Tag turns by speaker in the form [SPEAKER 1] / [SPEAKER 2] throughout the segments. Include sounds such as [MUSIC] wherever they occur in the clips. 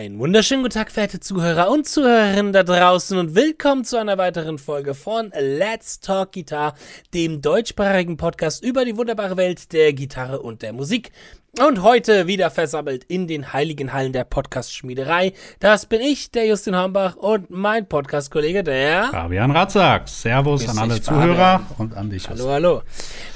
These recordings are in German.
[SPEAKER 1] Einen wunderschönen guten Tag, verehrte Zuhörer und Zuhörerinnen da draußen und willkommen zu einer weiteren Folge von Let's Talk Guitar, dem deutschsprachigen Podcast über die wunderbare Welt der Gitarre und der Musik. Und heute wieder versammelt in den heiligen Hallen der Podcast-Schmiederei. Das bin ich, der Justin Hambach und mein Podcast-Kollege, der
[SPEAKER 2] Fabian Ratzak. Servus an alle Zuhörer und an dich.
[SPEAKER 1] Hallo, hallo.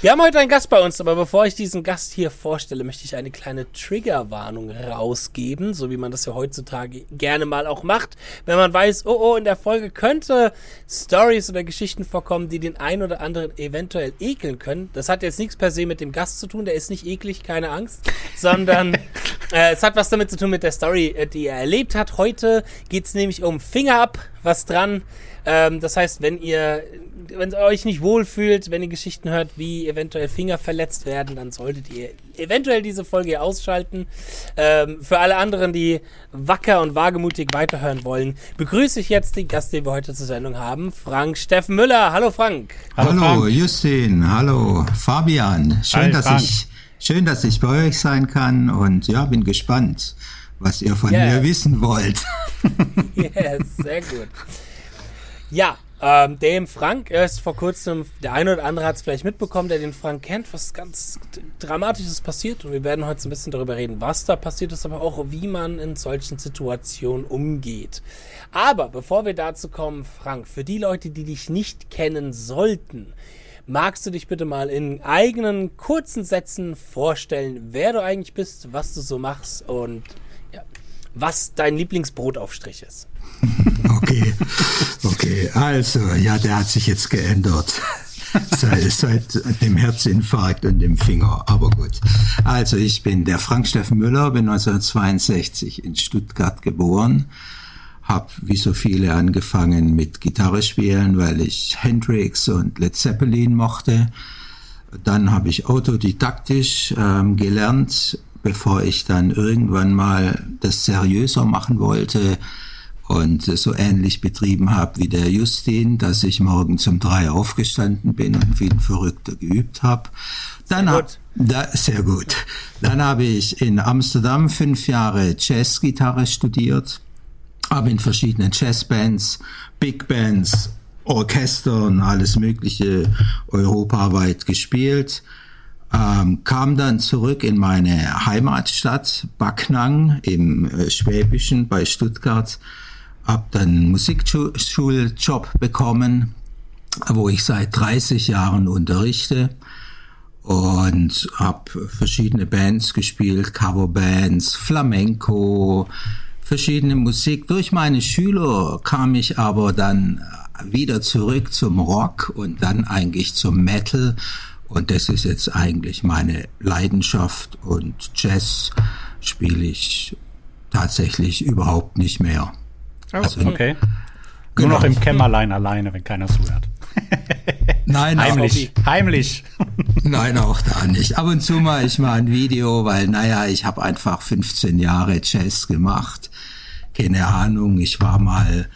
[SPEAKER 1] Wir haben heute einen Gast bei uns, aber bevor ich diesen Gast hier vorstelle, möchte ich eine kleine Triggerwarnung rausgeben, so wie man das ja heutzutage gerne mal auch macht. Wenn man weiß, oh, oh, in der Folge könnte Stories oder Geschichten vorkommen, die den einen oder anderen eventuell ekeln können. Das hat jetzt nichts per se mit dem Gast zu tun, der ist nicht eklig, keine Angst [LAUGHS] sondern äh, es hat was damit zu tun mit der Story, äh, die er erlebt hat. Heute geht es nämlich um Finger ab, was dran. Ähm, das heißt, wenn ihr, wenn ihr euch nicht wohlfühlt, wenn ihr Geschichten hört, wie eventuell Finger verletzt werden, dann solltet ihr eventuell diese Folge ausschalten. Ähm, für alle anderen, die wacker und wagemutig weiterhören wollen, begrüße ich jetzt den Gast, den wir heute zur Sendung haben, Frank Steffen Müller. Hallo Frank.
[SPEAKER 3] Hallo, Hallo Frank. Justin. Hallo Fabian. Schön, Hi, dass Frank. ich Schön, dass ich bei euch sein kann und ja, bin gespannt, was ihr von yes. mir wissen wollt. [LAUGHS]
[SPEAKER 1] yes, sehr gut. Ja, ähm, dem Frank ist vor kurzem, der eine oder andere hat es vielleicht mitbekommen, der den Frank kennt, was ganz Dramatisches passiert. Und wir werden heute ein bisschen darüber reden, was da passiert ist, aber auch wie man in solchen Situationen umgeht. Aber bevor wir dazu kommen, Frank, für die Leute, die dich nicht kennen sollten, Magst du dich bitte mal in eigenen kurzen Sätzen vorstellen, wer du eigentlich bist, was du so machst und ja, was dein Lieblingsbrotaufstrich ist? [LAUGHS]
[SPEAKER 3] Okay, okay, also, ja, der hat sich jetzt geändert. seit, seit dem Herzinfarkt und dem Finger. Aber gut. Also ich bin der Frank Steffen Müller, bin 1962 in Stuttgart geboren habe wie so viele angefangen mit Gitarre spielen, weil ich Hendrix und Led Zeppelin mochte. Dann habe ich autodidaktisch ähm, gelernt, bevor ich dann irgendwann mal das seriöser machen wollte und so ähnlich betrieben habe wie der Justin, dass ich morgen zum drei aufgestanden bin und wie ein Verrückter geübt habe. Dann sehr gut. Da, sehr gut. Dann habe ich in Amsterdam fünf Jahre Jazzgitarre studiert habe in verschiedenen Jazzbands, Big Bands, Orchestern, alles Mögliche europaweit gespielt. Ähm, kam dann zurück in meine Heimatstadt Backnang im äh, Schwäbischen bei Stuttgart, habe dann einen Musikschuljob bekommen, wo ich seit 30 Jahren unterrichte und habe verschiedene Bands gespielt, Coverbands, Flamenco, verschiedene Musik. Durch meine Schüler kam ich aber dann wieder zurück zum Rock und dann eigentlich zum Metal. Und das ist jetzt eigentlich meine Leidenschaft und Jazz spiele ich tatsächlich überhaupt nicht mehr.
[SPEAKER 2] Oh, also, okay. Genau. Nur noch im Kämmerlein alleine, wenn keiner zuhört. [LAUGHS]
[SPEAKER 3] Nein,
[SPEAKER 2] heimlich. Heimlich. [LAUGHS]
[SPEAKER 3] Nein, auch da nicht. Ab und zu mal ich mal ein Video, weil naja, ich habe einfach 15 Jahre Jazz gemacht keine Ahnung, ich war mal,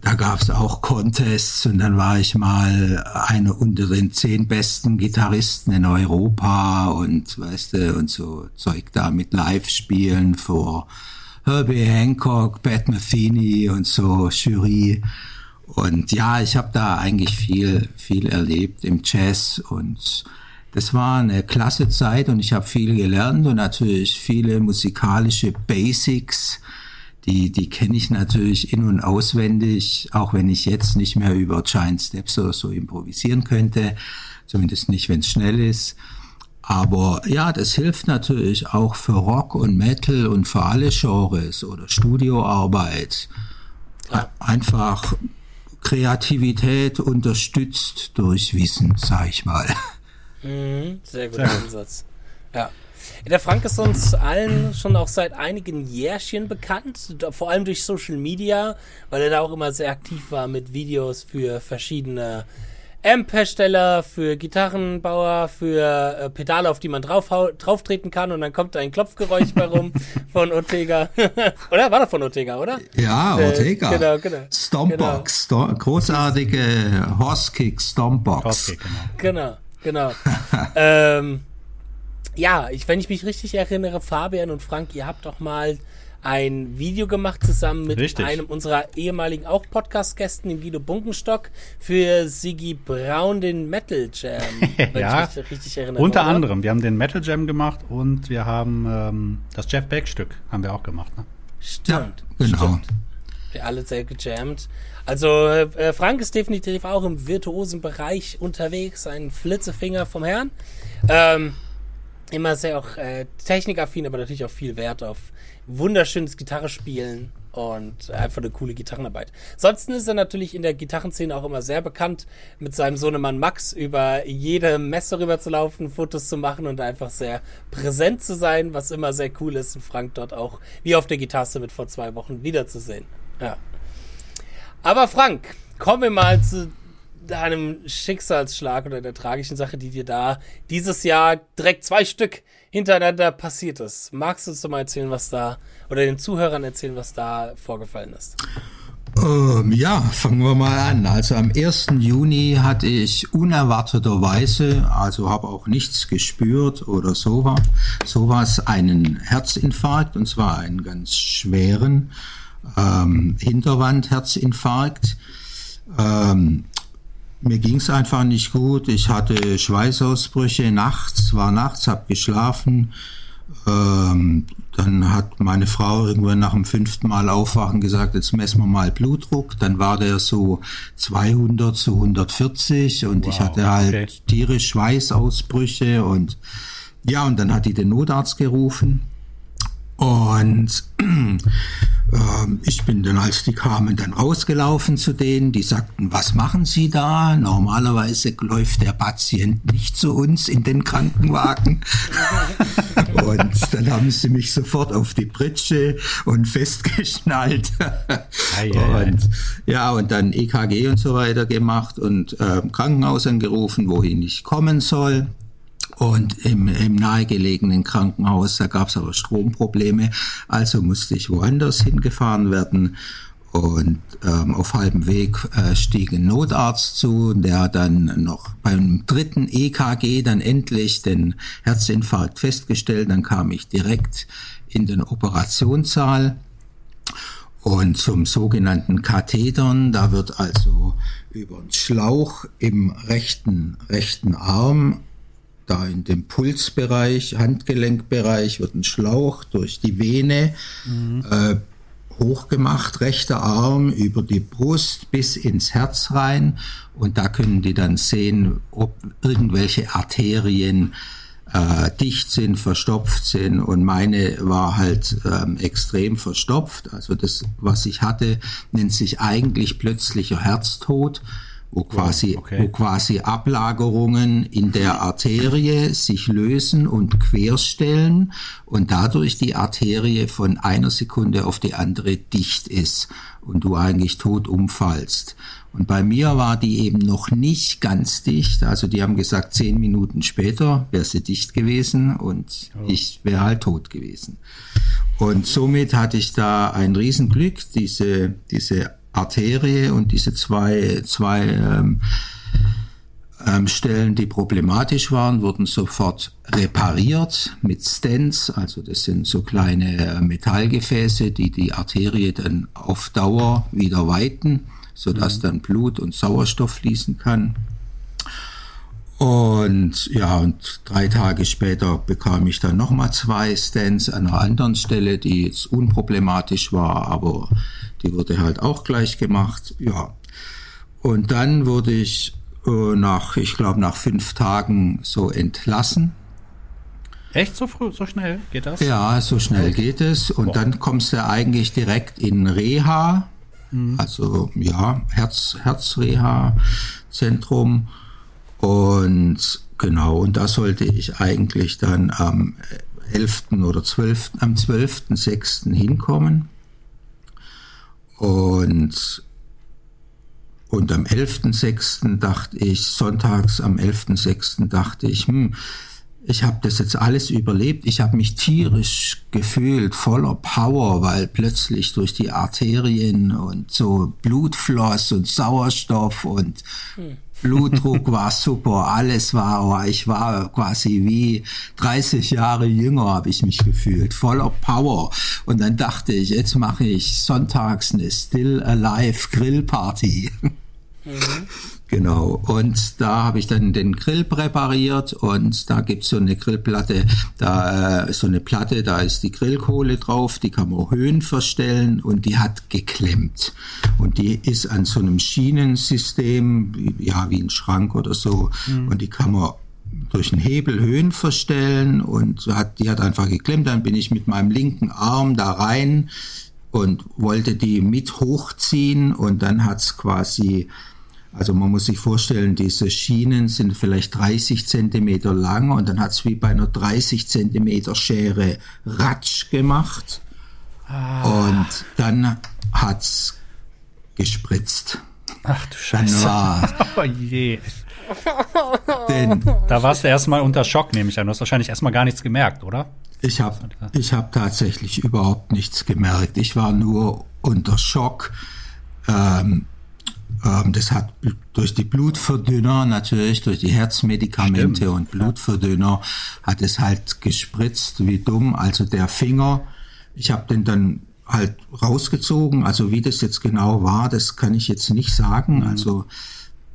[SPEAKER 3] da gab es auch Contests und dann war ich mal einer unter den zehn besten Gitarristen in Europa und weißt du, und so Zeug da mit Live-Spielen vor Herbie Hancock, Pat Metheny und so Jury. Und ja, ich habe da eigentlich viel, viel erlebt im Jazz und das war eine klasse Zeit und ich habe viel gelernt und natürlich viele musikalische Basics die, die kenne ich natürlich in- und auswendig, auch wenn ich jetzt nicht mehr über Giant Steps oder so improvisieren könnte, zumindest nicht, wenn es schnell ist. Aber ja, das hilft natürlich auch für Rock und Metal und für alle Genres oder Studioarbeit. Ja. Einfach Kreativität unterstützt durch Wissen, sag ich mal.
[SPEAKER 1] Mhm, sehr guter Ansatz. Ja. Der Frank ist uns allen schon auch seit einigen Jährchen bekannt, vor allem durch Social Media, weil er da auch immer sehr aktiv war mit Videos für verschiedene Amp-Hersteller, für Gitarrenbauer, für äh, Pedale, auf die man drauf, drauf treten kann und dann kommt da ein Klopfgeräusch bei rum [LAUGHS] von Ortega. [LAUGHS] oder? War das von Ortega, oder?
[SPEAKER 3] Ja, äh, Ortega. Äh, genau, genau. Stompbox, genau. großartige Horsekick Stompbox. Horsekick,
[SPEAKER 1] genau. Genau, genau. [LAUGHS] ähm, ja, ich, wenn ich mich richtig erinnere, Fabian und Frank, ihr habt doch mal ein Video gemacht zusammen mit
[SPEAKER 2] Richtig.
[SPEAKER 1] einem unserer ehemaligen auch Podcast-Gästen, dem Guido Bunkenstock, für Sigi Braun den Metal Jam. [LAUGHS] wenn
[SPEAKER 2] Ja,
[SPEAKER 1] ich mich richtig erinnere.
[SPEAKER 2] Unter
[SPEAKER 1] oder?
[SPEAKER 2] anderem. Wir haben den Metal Jam gemacht und wir haben ähm, das Jeff Beck Stück haben wir auch gemacht. Ne?
[SPEAKER 1] Stimmt.
[SPEAKER 3] genau.
[SPEAKER 1] Stimmt. Wir alle sehr gejammt. Also äh, Frank ist definitiv auch im virtuosen Bereich unterwegs, ein Flitzefinger vom Herrn. Ähm, immer sehr auch äh, technikaffin, aber natürlich auch viel Wert auf wunderschönes Gitarrespielen und einfach eine coole Gitarrenarbeit. Ansonsten ist er natürlich in der Gitarrenszene auch immer sehr bekannt, mit seinem Sohnemann Max über jede Messe rüber zu laufen, Fotos zu machen und einfach sehr präsent zu sein, was immer sehr cool ist, und Frank dort auch wie auf der Gitarre mit vor zwei Wochen wiederzusehen. Ja. Aber Frank, kommen wir mal zu deinem Schicksalsschlag oder der tragischen Sache, die dir da dieses Jahr direkt zwei Stück hintereinander passiert ist. Magst du uns doch mal erzählen, was da, oder den Zuhörern erzählen, was da vorgefallen ist?
[SPEAKER 3] Ähm, ja, fangen wir mal an. Also am 1. Juni hatte ich unerwarteterweise, also habe auch nichts gespürt oder sowas, sowas, einen Herzinfarkt und zwar einen ganz schweren ähm, Hinterwand-Herzinfarkt. Ähm, mir ging's einfach nicht gut. Ich hatte Schweißausbrüche nachts, war nachts, hab geschlafen. Ähm, dann hat meine Frau irgendwann nach dem fünften Mal aufwachen gesagt, jetzt messen wir mal Blutdruck. Dann war der so 200 zu 140 und ich
[SPEAKER 2] Wow,
[SPEAKER 3] hatte halt
[SPEAKER 2] okay.
[SPEAKER 3] tierisch Schweißausbrüche und ja, und dann hat die den Notarzt gerufen. Und [CLEARS THROAT] ähm, ich bin dann, als die kamen, dann rausgelaufen zu denen. Die sagten, was machen Sie da? Normalerweise läuft der Patient nicht zu uns in den Krankenwagen. [LAUGHS] und dann haben sie mich sofort auf die Pritsche und festgeschnallt. Und, ja, und dann EKG und so weiter gemacht und ähm, Krankenhaus angerufen, wohin ich kommen soll. Und im, im nahegelegenen Krankenhaus, da gab es aber Stromprobleme, also musste ich woanders hingefahren werden. Und ähm, auf halbem Weg äh, stieg ein Notarzt zu, der dann noch beim dritten EKG dann endlich den Herzinfarkt festgestellt. Dann kam ich direkt in den Operationssaal. Und zum sogenannten Kathetern, da wird also über einen Schlauch im rechten, rechten Arm, da in dem Pulsbereich, Handgelenkbereich, wird ein Schlauch durch die Vene äh, hochgemacht, rechter Arm über die Brust bis ins Herz rein. Und da können die dann sehen, ob irgendwelche Arterien äh, dicht sind, verstopft sind und meine war halt ähm, extrem verstopft. Also das, was ich hatte, nennt sich eigentlich plötzlicher Herztod, wo quasi,
[SPEAKER 2] okay.
[SPEAKER 3] wo quasi Ablagerungen in der Arterie sich lösen und querstellen und dadurch die Arterie von einer Sekunde auf die andere dicht ist und du eigentlich tot umfallst. Und bei mir war die eben noch nicht ganz dicht. Also die haben gesagt, zehn Minuten später wäre sie dicht gewesen und ich wäre halt tot gewesen. Und somit hatte ich da ein Riesenglück, diese, diese Arterie und diese zwei, zwei ähm, ähm, Stellen, die problematisch waren, wurden sofort repariert mit Stents. Also das sind so kleine äh, Metallgefäße, die die Arterie dann auf Dauer wieder weiten, sodass dann Blut und Sauerstoff fließen kann. Und ja, und drei Tage später bekam ich dann nochmal zwei Stents an einer anderen Stelle, die jetzt unproblematisch war, aber die wurde halt auch gleich gemacht. Ja. Und dann wurde ich äh, nach, ich glaube, nach fünf Tagen so entlassen.
[SPEAKER 2] Echt so früh, so schnell geht das?
[SPEAKER 3] Ja, so schnell geht es. Und dann kommst du eigentlich direkt in Reha, also ja, Herz, Herzreha-Zentrum. Und genau, und da sollte ich eigentlich dann am 11. oder 12., am 12.06. hinkommen. Und, und am 11.06. dachte ich, sonntags am 11.06. dachte ich, hm, ich habe das jetzt alles überlebt. Ich habe mich tierisch gefühlt, voller Power, weil plötzlich durch die Arterien und so Blutfloss und Sauerstoff und Blutdruck war super, alles war, ich war quasi wie 30 Jahre jünger, habe ich mich gefühlt, voller Power. Und dann dachte ich, jetzt mache ich sonntags eine Still Alive Grillparty. Mhm. Genau. Und da habe ich dann den Grill präpariert und da gibt's so eine Grillplatte, da äh, so eine Platte, da ist die Grillkohle drauf, die kann man Höhen verstellen und die hat geklemmt. Und die ist an so einem Schienensystem, ja, wie ein Schrank oder so. Mhm. Und die kann man durch einen Hebel Höhen verstellen und hat, die hat einfach geklemmt. Dann bin ich mit meinem linken Arm da rein und wollte die mit hochziehen und dann hat's quasi also man muss sich vorstellen, diese Schienen sind vielleicht 30 Zentimeter lang und dann hat es wie bei einer 30 Zentimeter Schere Ratsch gemacht ah. und dann hat es gespritzt.
[SPEAKER 2] Ach du Scheiße. War, [LAUGHS] oh je. Denn, da warst du erstmal unter Schock, nehme ich an. Du hast wahrscheinlich erstmal gar nichts gemerkt, oder?
[SPEAKER 3] Ich habe ich hab tatsächlich überhaupt nichts gemerkt. Ich war nur unter Schock. Ähm, das hat durch die Blutverdünner natürlich, durch die Herzmedikamente Stimmt. und Blutverdünner hat es halt gespritzt wie dumm. Also der Finger, ich habe den dann halt rausgezogen. Also wie das jetzt genau war, das kann ich jetzt nicht sagen. Mhm. Also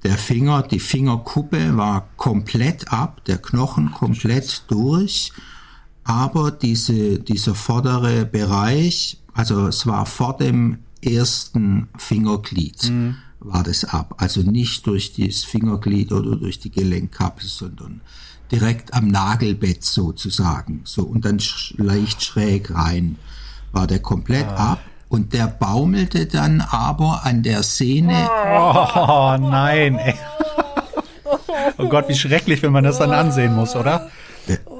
[SPEAKER 3] der Finger, die Fingerkuppe war komplett ab, der Knochen komplett durch, aber diese, dieser vordere Bereich, also es war vor dem ersten Fingerglied. Mhm war das ab. Also nicht durch das Fingerglied oder durch die Gelenkkappe, sondern direkt am Nagelbett sozusagen. So und dann sch leicht schräg rein war der komplett ah. ab. Und der baumelte dann aber an der Sehne.
[SPEAKER 2] Oh nein, ey. Oh Gott, wie schrecklich, wenn man das dann ansehen muss, oder?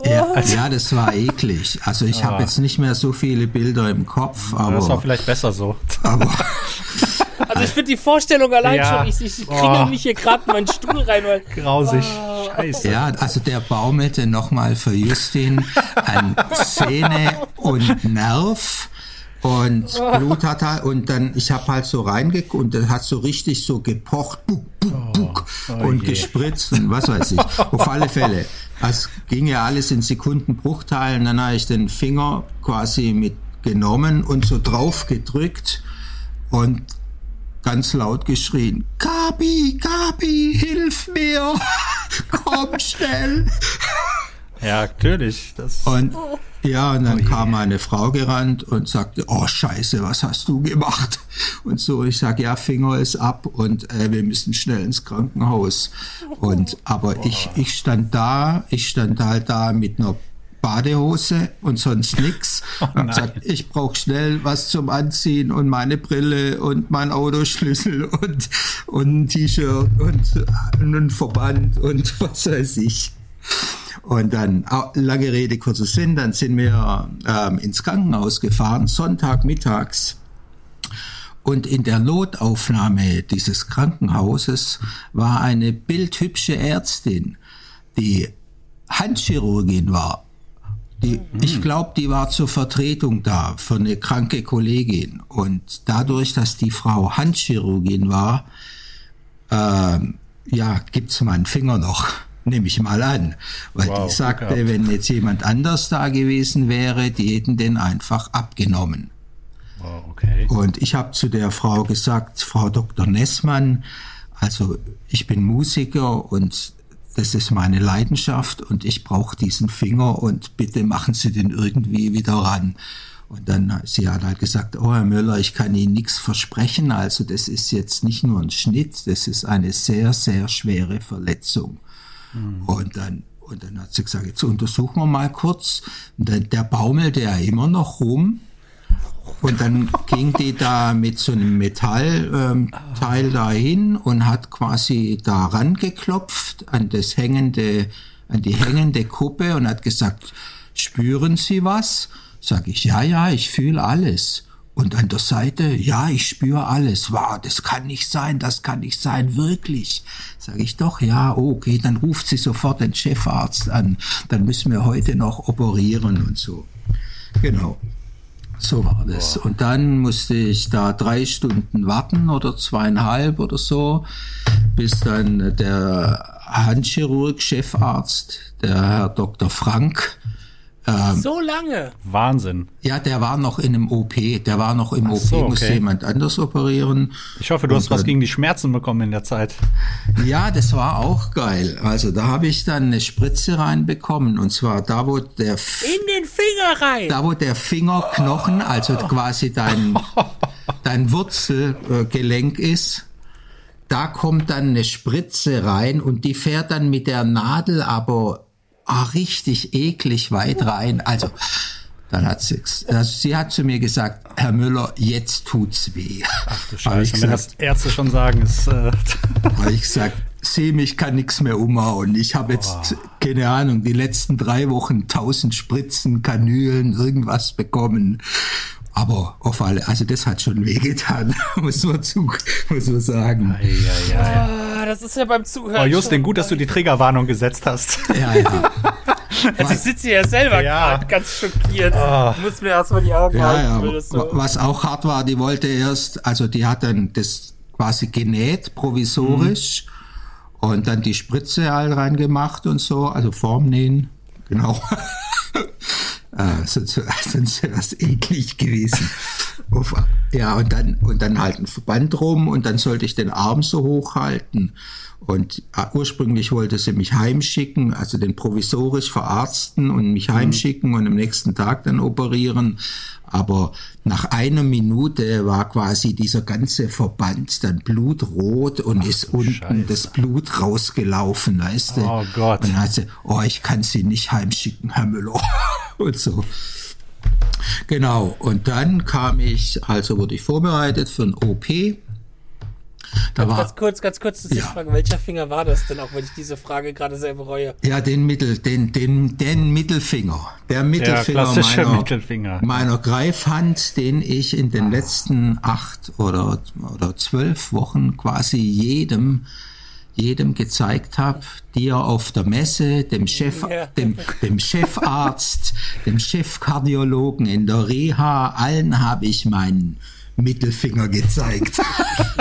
[SPEAKER 3] Ja, also, ja, das war eklig. Also ich ah. habe jetzt nicht mehr so viele Bilder im Kopf, aber.
[SPEAKER 2] Das war vielleicht besser so.
[SPEAKER 3] Aber, [LAUGHS]
[SPEAKER 1] also ich finde die Vorstellung allein ja. schon, ich, ich kriege oh. mich hier gerade in meinen Stuhl rein. Weil,
[SPEAKER 2] Grausig. Oh. Scheiße.
[SPEAKER 3] Ja, also der baumelte nochmal für Justin an Zähne und Nerv und Blut hat er. Und dann ich habe halt so reingeguckt und das hat so richtig so gepocht buck, buck, buck, oh, oh und je. gespritzt und was weiß ich. [LAUGHS] Auf alle Fälle. Es ging ja alles in Sekundenbruchteilen. Dann habe ich den Finger quasi mitgenommen und so drauf gedrückt und ganz laut geschrien, Gabi, Gabi, hilf mir, [LAUGHS] komm schnell.
[SPEAKER 2] Ja, natürlich. Das
[SPEAKER 3] und ja, und dann oh kam meine Frau gerannt und sagte, oh Scheiße, was hast du gemacht? Und so, ich sag, ja, Finger ist ab und äh, wir müssen schnell ins Krankenhaus. Und aber ich, ich stand da, ich stand halt da mit einer Badehose und sonst nix. [LAUGHS] Oh und gesagt, ich brauche schnell was zum Anziehen und meine Brille und mein Autoschlüssel und, und ein T-Shirt und, und ein Verband und [LAUGHS] was weiß ich. Und dann, lange Rede, kurzer Sinn, dann sind wir ähm, ins Krankenhaus gefahren, Sonntagmittags. Und in der Notaufnahme dieses Krankenhauses war eine bildhübsche Ärztin, die Handchirurgin war die, mhm. Ich glaube, die war zur Vertretung da für eine kranke Kollegin. Und dadurch, dass die Frau Handchirurgin war, äh, ja, gibt's meinen Finger noch, nehme ich mal an. Weil wow, die sagte, wenn jetzt jemand anders da gewesen wäre, die hätten den einfach abgenommen.
[SPEAKER 2] Wow, okay.
[SPEAKER 3] Und ich habe zu der Frau gesagt, Frau Dr. Nessmann, also ich bin Musiker und das ist meine Leidenschaft und ich brauche diesen Finger und bitte machen Sie den irgendwie wieder ran. Und dann, sie hat halt gesagt, oh Herr Müller, ich kann Ihnen nichts versprechen. Also das ist jetzt nicht nur ein Schnitt, das ist eine sehr, sehr schwere Verletzung. Mhm. Und dann, und dann hat sie gesagt, jetzt untersuchen wir mal kurz. Und dann, der baumelte ja immer noch rum. Und dann [LAUGHS] ging die da mit so einem Metallteil ähm, dahin und hat quasi daran geklopft an das hängende, an die hängende Kuppe und hat gesagt, spüren Sie was? Sag ich, ja, ja, ich fühle alles. Und an der Seite, ja, ich spüre alles. Wow, das kann nicht sein, das kann nicht sein, wirklich. Sag ich doch, ja, okay, dann ruft sie sofort den Chefarzt an. Dann müssen wir heute noch operieren und so. Genau. So war das. Und dann musste ich da drei Stunden warten oder zweieinhalb oder so, bis dann der Handchirurg, Chefarzt, der Herr Dr. Frank,
[SPEAKER 1] ähm, so lange?
[SPEAKER 2] Wahnsinn.
[SPEAKER 3] Ja, der war noch in einem OP. Der war noch im Ach OP, so, okay. musste jemand anders operieren.
[SPEAKER 2] Ich hoffe, du Und hast was gegen die Schmerzen bekommen in der Zeit.
[SPEAKER 3] Ja, das war auch geil. Also da habe ich dann eine Spritze reinbekommen. Und zwar da, wo der... F
[SPEAKER 1] in den Finger rein!
[SPEAKER 3] Da, wo der Fingerknochen, also [LAUGHS] quasi dein, dein Wurzelgelenk ist da kommt dann eine Spritze rein und die fährt dann mit der Nadel aber ah, richtig eklig weit rein. Also, dann hat sie, also sie hat zu mir gesagt, Herr Müller, jetzt tut's weh.
[SPEAKER 2] Ach du [LAUGHS] Scheiße, wenn das Ärzte schon sagen, ist. Äh [LAUGHS]
[SPEAKER 3] habe ich gesagt, sehe mich, kann nichts mehr umhauen. Ich habe jetzt, oh. keine Ahnung, die letzten drei Wochen tausend Spritzen, Kanülen, irgendwas bekommen. Aber auf alle, also das hat schon wehgetan, [LAUGHS] muss man, zu, muss man sagen. Ei,
[SPEAKER 1] ei, ei. Ah, das ist ja beim Zuhören. Oh,
[SPEAKER 2] Justin, gut, dass du die Triggerwarnung gesetzt hast. Ja, ja. [LAUGHS]
[SPEAKER 1] Also ich sitze hier selber ja. gerade ganz schockiert. Oh. Muss mir erstmal die Augen
[SPEAKER 3] ja, halten. Ja. So. Was auch hart war, die wollte erst, also die hat dann das quasi genäht, provisorisch, mhm. und dann die Spritze all reingemacht und so, also Formnähen, genau. Äh, sonst, [LAUGHS] sonst wäre das eklig gewesen. ja, und dann, und dann halt ein Verband rum und dann sollte ich den Arm so hochhalten. Und äh, ursprünglich wollte sie mich heimschicken, also den provisorisch verarzten und mich mhm. heimschicken und am nächsten Tag dann operieren. Aber nach einer Minute war quasi dieser ganze Verband dann blutrot und Ach, ist unten Scheiße. das Blut rausgelaufen, weißt du? Oh Gott. Und dann hat sie, oh, ich kann sie nicht heimschicken, Herr Müller. [LAUGHS] und so. Genau. Und dann kam ich, also wurde ich vorbereitet für ein OP
[SPEAKER 1] da war, ganz kurz, ganz kurz, ja. Frage, welcher Finger war das denn, auch wenn ich diese Frage gerade sehr bereue?
[SPEAKER 3] Ja, den Mittel, den, den, den Mittelfinger. Der Mittelfinger, der meiner, Mittelfinger meiner Greifhand, den ich in den letzten acht oder, oder zwölf Wochen quasi jedem jedem gezeigt habe, dir auf der Messe, dem Chef, ja. dem, dem Chefarzt, dem Chefkardiologen in der Reha, allen habe ich meinen Mittelfinger gezeigt.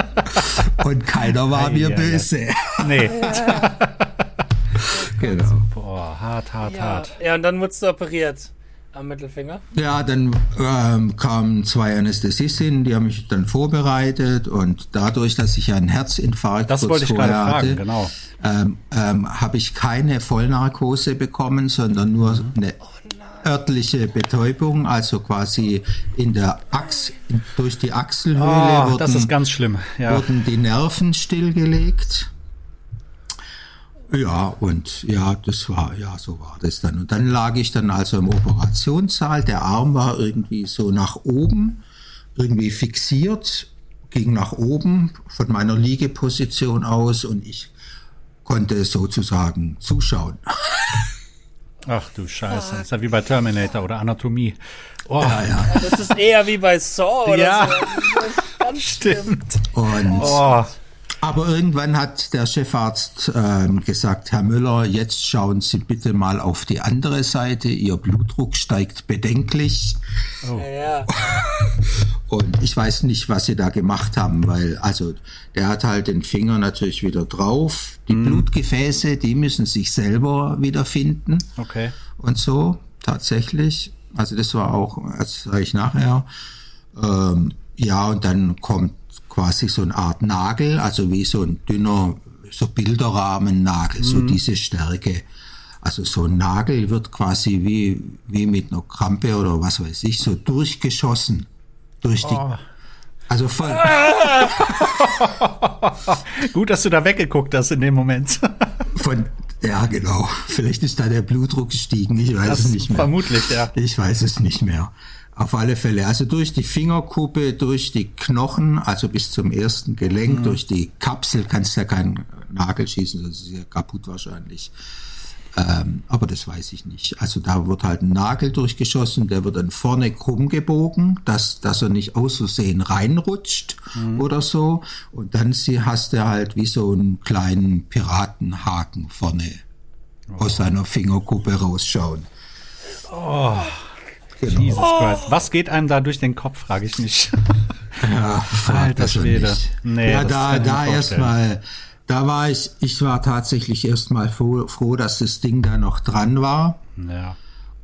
[SPEAKER 3] [LAUGHS] Und keiner war mir ja, böse. Ja. Nee. [LAUGHS]
[SPEAKER 1] genau. Boah, hart, hart, ja. hart. Ja, und dann wurdest du operiert am Mittelfinger?
[SPEAKER 3] Ja, dann ähm, kamen zwei Anästhesistinnen, die haben mich dann vorbereitet und dadurch, dass ich einen Herzinfarkt
[SPEAKER 2] das wollte ich gerade hatte, fragen, genau.
[SPEAKER 3] ähm, ähm, habe ich keine Vollnarkose bekommen, sondern nur mhm. eine oh, örtliche Betäubung, also quasi in der Achs, durch die Achselhöhle oh,
[SPEAKER 2] wurden, das ist ganz schlimm.
[SPEAKER 3] Ja. wurden die Nerven stillgelegt. Ja, und ja, das war, ja, so war das dann. Und dann lag ich dann also im Operationssaal. Der Arm war irgendwie so nach oben, irgendwie fixiert, ging nach oben von meiner Liegeposition aus und ich konnte sozusagen zuschauen. [LAUGHS]
[SPEAKER 2] Ach du Scheiße. Das ist ja wie bei Terminator oder Anatomie.
[SPEAKER 1] Oh. Ja, ja. Das ist eher wie bei Saw oder
[SPEAKER 2] ja. so. Ganz Stimmt.
[SPEAKER 3] Und oh. Aber irgendwann hat der Chefarzt äh, gesagt, Herr Müller, jetzt schauen Sie bitte mal auf die andere Seite. Ihr Blutdruck steigt bedenklich. Oh. Ja. [LAUGHS] Und ich weiß nicht, was Sie da gemacht haben, weil also der hat halt den Finger natürlich wieder drauf. Die mm. Blutgefäße, die müssen sich selber wiederfinden.
[SPEAKER 2] Okay.
[SPEAKER 3] Und so tatsächlich. Also das war auch, das sage ich nachher. Ähm, ja, und dann kommt quasi so eine Art Nagel, also wie so ein dünner, so Bilderrahmennagel, mhm. so diese Stärke. Also so ein Nagel wird quasi wie, wie mit einer Krampe oder was weiß ich, so durchgeschossen. Durch die. Oh. Also voll. [LAUGHS]
[SPEAKER 2] Gut, dass du da weggeguckt hast in dem Moment.
[SPEAKER 3] von, ja, genau. Vielleicht ist da der Blutdruck gestiegen. Ich weiß das es nicht mehr.
[SPEAKER 2] Vermutlich, ja.
[SPEAKER 3] Ich weiß es nicht mehr. Auf alle Fälle. Also durch die Fingerkuppe, durch die Knochen, also bis zum ersten Gelenk, mhm. durch die Kapsel kannst du ja keinen Nagel schießen, das ist ja kaputt wahrscheinlich. Ähm, aber das weiß ich nicht. Also da wird halt ein Nagel durchgeschossen, der wird dann vorne krumm gebogen, dass, dass er nicht aus Versehen reinrutscht mhm. oder so. Und dann sie, hast du halt wie so einen kleinen Piratenhaken vorne oh. aus seiner Fingerkuppe rausschauen.
[SPEAKER 2] Oh. Genau. Jesus oh. Christ. Was geht einem da durch den Kopf, frage ich mich. [LAUGHS]
[SPEAKER 3] Ja, alter Schwede.
[SPEAKER 2] Nee,
[SPEAKER 3] ja, da, da erstmal da war ich, ich war tatsächlich erstmal froh, froh, dass das Ding da noch dran war.
[SPEAKER 2] Ja.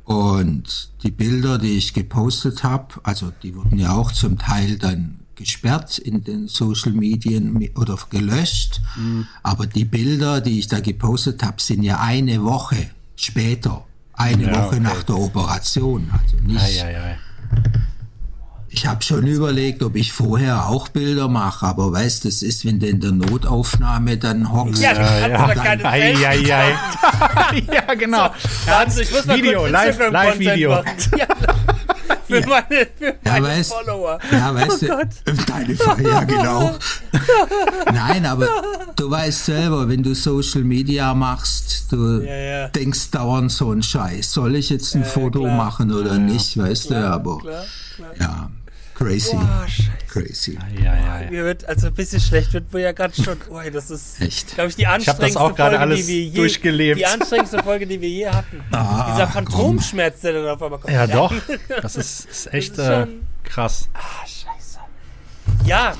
[SPEAKER 3] Und die Bilder, die ich gepostet habe, also die wurden ja auch zum Teil dann gesperrt in den Social Medien oder gelöscht. Mhm. Aber die Bilder, die ich da gepostet habe, sind ja eine Woche später, eine ja, Woche okay. nach der Operation. Also nicht. Ei, ei, ei. Ich habe schon überlegt, ob ich vorher auch Bilder mache, aber weißt, das ist, wenn du in der Notaufnahme dann hockst. Ja, ja, ja. Dann,
[SPEAKER 2] ei, ei, ei. [LAUGHS] ja, genau. So, ich muss mal Video, live, live Video. Ja.
[SPEAKER 3] Für meine, für meine ja, weißt, Follower. Ja, weißt oh du, [LAUGHS] deine Follower, ja, genau. [LAUGHS] Nein, aber du weißt selber, wenn du Social Media machst, du ja, ja. denkst dauernd so einen Scheiß. Soll ich jetzt ein Foto klar. machen oder nicht, weißt klar, du, aber klar, ja. Crazy. Boah, Crazy.
[SPEAKER 1] Ja, ja, ja. Mir wird, also ein bisschen schlecht wird mir ja gerade schon. [LAUGHS] Oh, das ist, glaube ich, die anstrengendste
[SPEAKER 2] ich Folge, alles die wir je, durchgelebt.
[SPEAKER 1] Die anstrengendste Folge, die wir je hatten. Ah, Dieser Phantomschmerz, der dann auf einmal kommt.
[SPEAKER 2] Ja, doch. [LAUGHS] Das ist, ist echt ist äh, krass.
[SPEAKER 1] Ah, scheiße. Ja.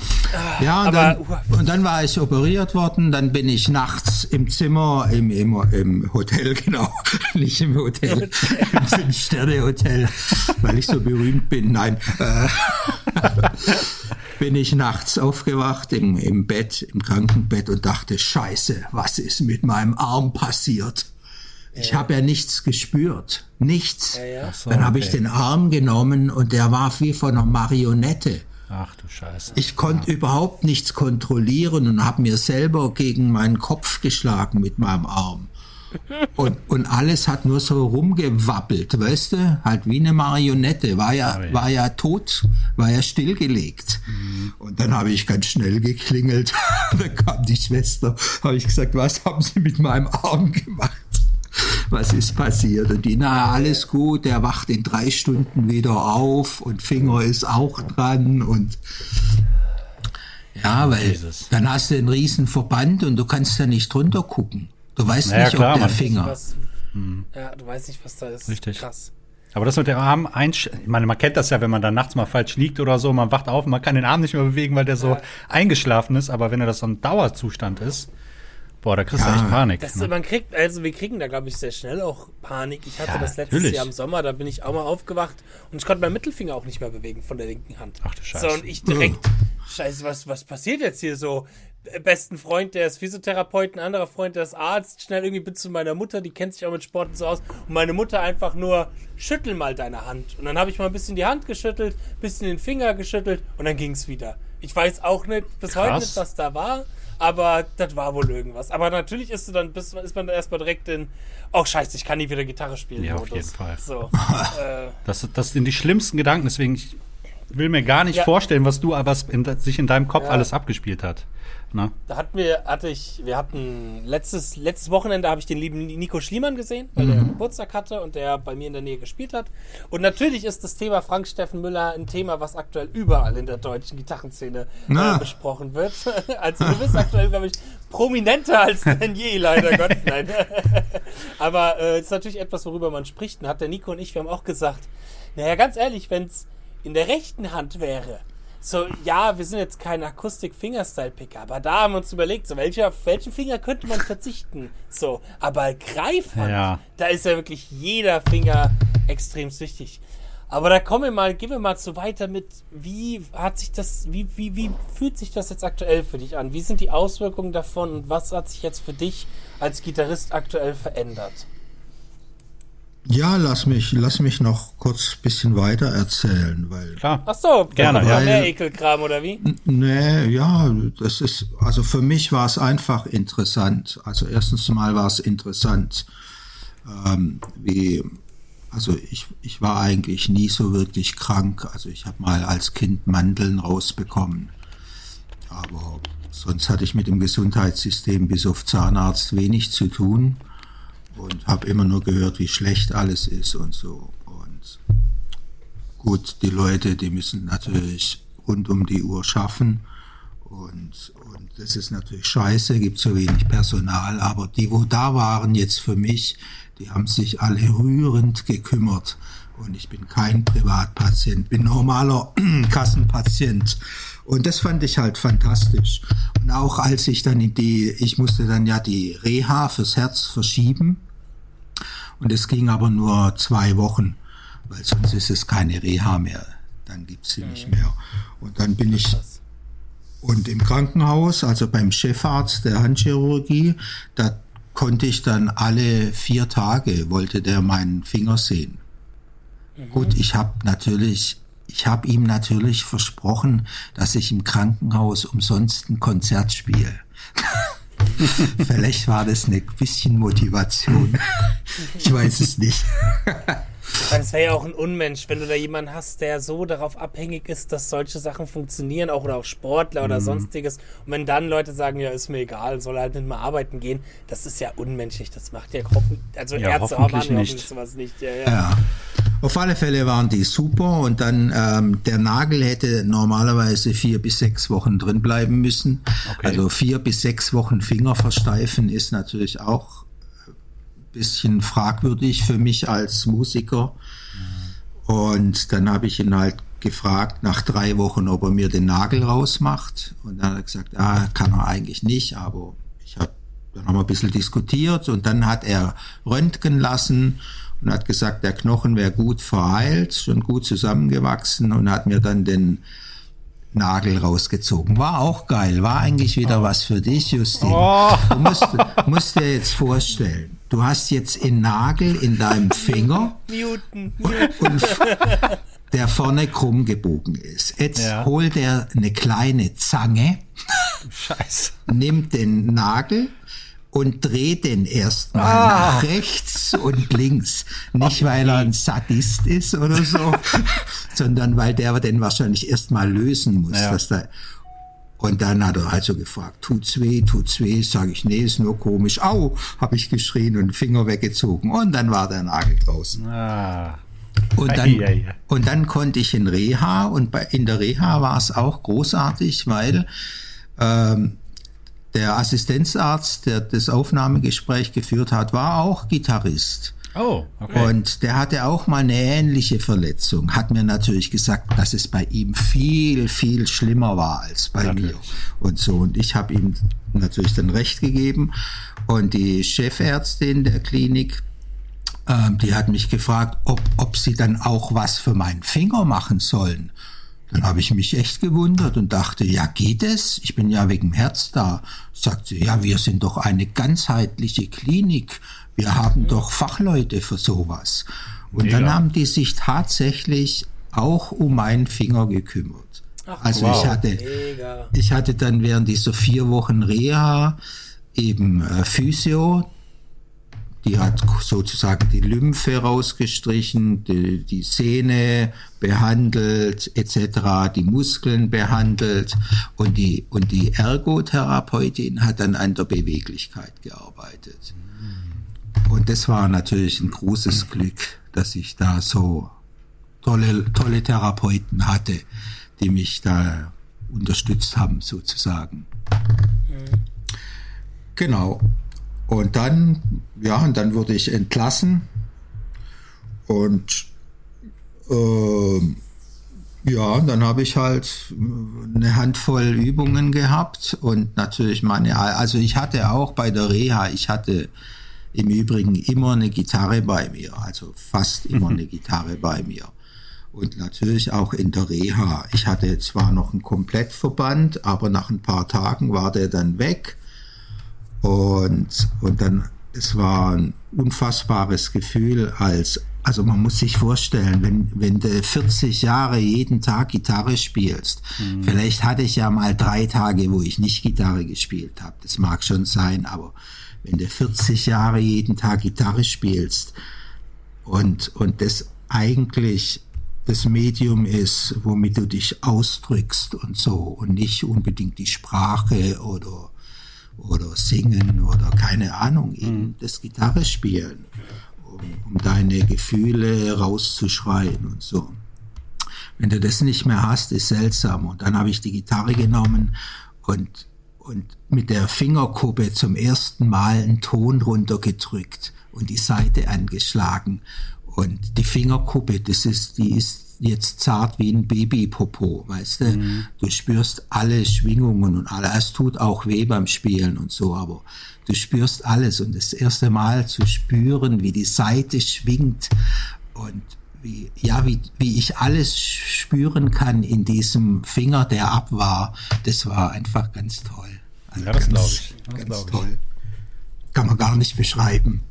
[SPEAKER 3] Ja, und, aber, dann, und dann war ich operiert worden, dann bin ich nachts im Zimmer, im, im, im Hotel, [LAUGHS] genau, nicht im Hotel, im Fünf-Sterne-Hotel, weil ich so berühmt bin, nein, äh, [LAUGHS] bin ich nachts aufgewacht im, im Bett, im Krankenbett und dachte, scheiße, was ist mit meinem Arm passiert? Ich ja. habe ja nichts gespürt, nichts. Ja, ja. So, dann habe okay. ich den Arm genommen und der war wie von einer Marionette.
[SPEAKER 2] Ach du Scheiße.
[SPEAKER 3] Ich konnte ja. überhaupt nichts kontrollieren und habe mir selber gegen meinen Kopf geschlagen mit meinem Arm. Und, und alles hat nur so rumgewappelt, weißt du? Halt wie eine Marionette. War ja, oh war ja tot, war ja stillgelegt. Mhm. Und dann habe ich ganz schnell geklingelt. [LAUGHS] da kam die Schwester, habe ich gesagt, was haben Sie mit meinem Arm gemacht? Was ist passiert? Und die, na, alles gut, der wacht in drei Stunden wieder auf und Finger ist auch dran und ja, weil dann hast du einen riesen Verband und du kannst da nicht drunter gucken. Du weißt naja, nicht, klar, ob der Finger. Was,
[SPEAKER 1] hm. Ja, du weißt nicht, was da ist.
[SPEAKER 2] Richtig. Krass. Aber das mit dem Arm einsch ich meine, man kennt das ja, wenn man dann nachts mal falsch liegt oder so, man wacht auf und man kann den Arm nicht mehr bewegen, weil der so ja. eingeschlafen ist, aber wenn er das so ein Dauerzustand ist, Boah, da kriegst ja. du echt Panik.
[SPEAKER 1] Das, ne? Man kriegt, also wir kriegen da, glaube ich, sehr schnell auch Panik. Ich hatte ja, das letztes natürlich. Jahr im Sommer, da bin ich auch mal aufgewacht und ich konnte meinen Mittelfinger auch nicht mehr bewegen von der linken Hand.
[SPEAKER 2] Ach du Scheiße.
[SPEAKER 1] So, und ich direkt, Scheiße, was, was passiert jetzt hier so? Besten Freund, der ist Physiotherapeut, ein anderer Freund, der ist Arzt, schnell irgendwie bin zu meiner Mutter, die kennt sich auch mit Sport und so aus. Und meine Mutter einfach nur, schüttel mal deine Hand. Und dann habe ich mal ein bisschen die Hand geschüttelt, ein bisschen den Finger geschüttelt und dann ging es wieder. Ich weiß auch nicht, bis Krass. heute nicht, was da war. Aber das war wohl irgendwas. Aber natürlich ist, du dann, ist man dann erstmal direkt in, oh scheiße, ich kann nie wieder Gitarre spielen.
[SPEAKER 2] Ja, auf jeden Fall. So, [LAUGHS] äh, das, das sind die schlimmsten Gedanken, deswegen ich will mir gar nicht ja. vorstellen, was du, was in, sich in deinem Kopf ja. alles abgespielt hat.
[SPEAKER 1] Na? Da hatten wir, hatte ich, wir hatten letztes, letztes Wochenende habe ich den lieben Nico Schliemann gesehen, weil mhm. er Geburtstag hatte und der bei mir in der Nähe gespielt hat. Und natürlich ist das Thema Frank Steffen Müller ein Thema, was aktuell überall in der deutschen Gitarrenszene äh, besprochen wird. [LAUGHS] also du bist aktuell, glaube ich, prominenter als denn je, leider Gott. [LAUGHS] Nein. [LAUGHS] Aber es äh, ist natürlich etwas, worüber man spricht. Und hat der Nico und ich, wir haben auch gesagt, naja, ganz ehrlich, wenn es in der rechten Hand wäre, so, ja, wir sind jetzt kein Akustik-Fingerstyle-Picker, aber da haben wir uns überlegt, so, welcher, auf welchen Finger könnte man verzichten? So, aber Greifhand, ja. da ist ja wirklich jeder Finger extrem wichtig. Aber da kommen wir mal, gehen wir mal so weiter mit, wie hat sich das, wie, wie, wie fühlt sich das jetzt aktuell für dich an? Wie sind die Auswirkungen davon und was hat sich jetzt für dich als Gitarrist aktuell verändert?
[SPEAKER 3] Ja, lass mich, lass mich noch kurz ein bisschen weiter erzählen, weil.
[SPEAKER 1] Klar. Ach so, gerne, ja. Mehr Ekelkram oder wie?
[SPEAKER 3] Nee, ja, das ist, also für mich war es einfach interessant. Also erstens mal war es interessant, ähm, wie, also ich, ich war eigentlich nie so wirklich krank. Also ich habe mal als Kind Mandeln rausbekommen. Aber sonst hatte ich mit dem Gesundheitssystem bis auf Zahnarzt wenig zu tun und habe immer nur gehört, wie schlecht alles ist und so. Und gut, die Leute, die müssen natürlich rund um die Uhr schaffen und, und das ist natürlich scheiße, gibt so wenig Personal, aber die, wo da waren jetzt für mich, die haben sich alle rührend gekümmert und ich bin kein Privatpatient, bin normaler [CLEARS THROAT] Kassenpatient Und das fand ich halt fantastisch. Und auch als ich dann die, ich musste dann ja die Reha fürs Herz verschieben. Und es ging aber nur zwei Wochen, weil sonst ist es keine Reha mehr. Dann gibt's sie nicht mehr. Und dann bin ich und im Krankenhaus, also beim Chefarzt der Handchirurgie, da konnte ich dann alle vier Tage, wollte der meinen Finger sehen. Mhm. Gut, ich habe natürlich, ich habe ihm natürlich versprochen, dass ich im Krankenhaus umsonst ein Konzert spiele. [LAUGHS] [LAUGHS] Vielleicht war das ein bisschen Motivation. Ich weiß es nicht. [LAUGHS]
[SPEAKER 1] Es wäre ja auch ein Unmensch, wenn du da jemanden hast, der so darauf abhängig ist, dass solche Sachen funktionieren, auch oder auch Sportler oder mhm. sonstiges. Und wenn dann Leute sagen, ja, ist mir egal, soll halt nicht mehr arbeiten gehen, das ist ja unmenschlich. Das macht ja hoffen, also
[SPEAKER 2] ja, Ärzte hoffentlich nicht.
[SPEAKER 3] sowas nicht. Ja, ja. ja, Auf alle Fälle waren die super und dann ähm, der Nagel hätte normalerweise vier bis sechs Wochen drin bleiben müssen. Okay. Also vier bis sechs Wochen Finger versteifen ist natürlich auch bisschen fragwürdig für mich als Musiker. Und dann habe ich ihn halt gefragt nach drei Wochen, ob er mir den Nagel rausmacht. Und dann hat er gesagt, ah, kann er eigentlich nicht, aber ich habe dann haben wir ein bisschen diskutiert und dann hat er röntgen lassen und hat gesagt, der Knochen wäre gut verheilt, schon gut zusammengewachsen und hat mir dann den Nagel rausgezogen. War auch geil, war eigentlich wieder was für dich, Justin. Oh. Du musst, musst dir jetzt vorstellen, du hast jetzt einen Nagel in deinem Finger Muten. und der vorne krumm gebogen ist. Jetzt ja. holt er eine kleine Zange, Scheiße. nimmt den Nagel und dreht den erstmal ah. nach rechts und links. Nicht, weil er ein Sadist ist oder so, [LAUGHS] sondern weil der den wahrscheinlich erstmal lösen muss. Ja. Dass da und dann hat er also gefragt, tut's weh, tut's weh? Sage ich, nee, ist nur komisch. Au, habe ich geschrien und Finger weggezogen. Und dann war der Nagel draußen. Ah. Und dann, und dann konnte ich in Reha und bei, in der Reha war es auch großartig, weil ähm, der Assistenzarzt, der das Aufnahmegespräch geführt hat, war auch Gitarrist. Oh, okay. Und der hatte auch mal eine ähnliche Verletzung. Hat mir natürlich gesagt, dass es bei ihm viel, viel schlimmer war als bei natürlich. mir. Und so. Und ich habe ihm natürlich dann recht gegeben. Und die Chefärztin der Klinik, ähm, die hat mich gefragt, ob, ob sie dann auch was für meinen Finger machen sollen. Dann habe ich mich echt gewundert und dachte, ja, geht es? Ich bin ja wegen Herz da. Sagt sie, ja, wir sind doch eine ganzheitliche Klinik. Wir haben doch Fachleute für sowas. Und Mega. dann haben die sich tatsächlich auch um meinen Finger gekümmert. Ach, also wow. ich hatte, ich hatte dann während dieser vier Wochen Reha eben äh, Physio, die hat sozusagen die Lymphe rausgestrichen, die, die Sehne behandelt, etc., die Muskeln behandelt und die, und die Ergotherapeutin hat dann an der Beweglichkeit gearbeitet. Und das war natürlich ein großes Glück, dass ich da so tolle, tolle Therapeuten hatte, die mich da unterstützt haben, sozusagen. Mhm. Genau. Und dann, ja, und dann wurde ich entlassen und äh, ja, dann habe ich halt eine Handvoll Übungen gehabt und natürlich meine, also ich hatte auch bei der Reha, ich hatte im Übrigen immer eine Gitarre bei mir, also fast immer [LAUGHS] eine Gitarre bei mir. Und natürlich auch in der Reha. Ich hatte zwar noch einen Komplettverband, aber nach ein paar Tagen war der dann weg. Und, und dann, es war ein unfassbares Gefühl als, also man muss sich vorstellen, wenn, wenn du 40 Jahre jeden Tag Gitarre spielst, mhm. vielleicht hatte ich ja mal drei Tage, wo ich nicht Gitarre gespielt habe. Das mag schon sein, aber wenn du 40 Jahre jeden Tag Gitarre spielst und, und das eigentlich das Medium ist, womit du dich ausdrückst und so und nicht unbedingt die Sprache oder, oder singen oder keine Ahnung, eben mhm. das Gitarre spielen, um, um deine Gefühle rauszuschreien und so. Wenn du das nicht mehr hast, ist seltsam. Und dann habe ich die Gitarre genommen und und mit der Fingerkuppe zum ersten Mal einen Ton runtergedrückt und die Seite angeschlagen. Und die Fingerkuppe, das ist, die ist jetzt zart wie ein Babypopo, weißt du? Mhm. Du spürst alle Schwingungen und alles. Es tut auch weh beim Spielen und so, aber du spürst alles. Und das erste Mal zu spüren, wie die Seite schwingt und wie, ja, wie, wie ich alles spüren kann in diesem Finger, der ab war, das war einfach ganz toll.
[SPEAKER 2] Also ja, das glaube ich.
[SPEAKER 3] Das ganz glaub ich. toll. Kann man gar nicht beschreiben.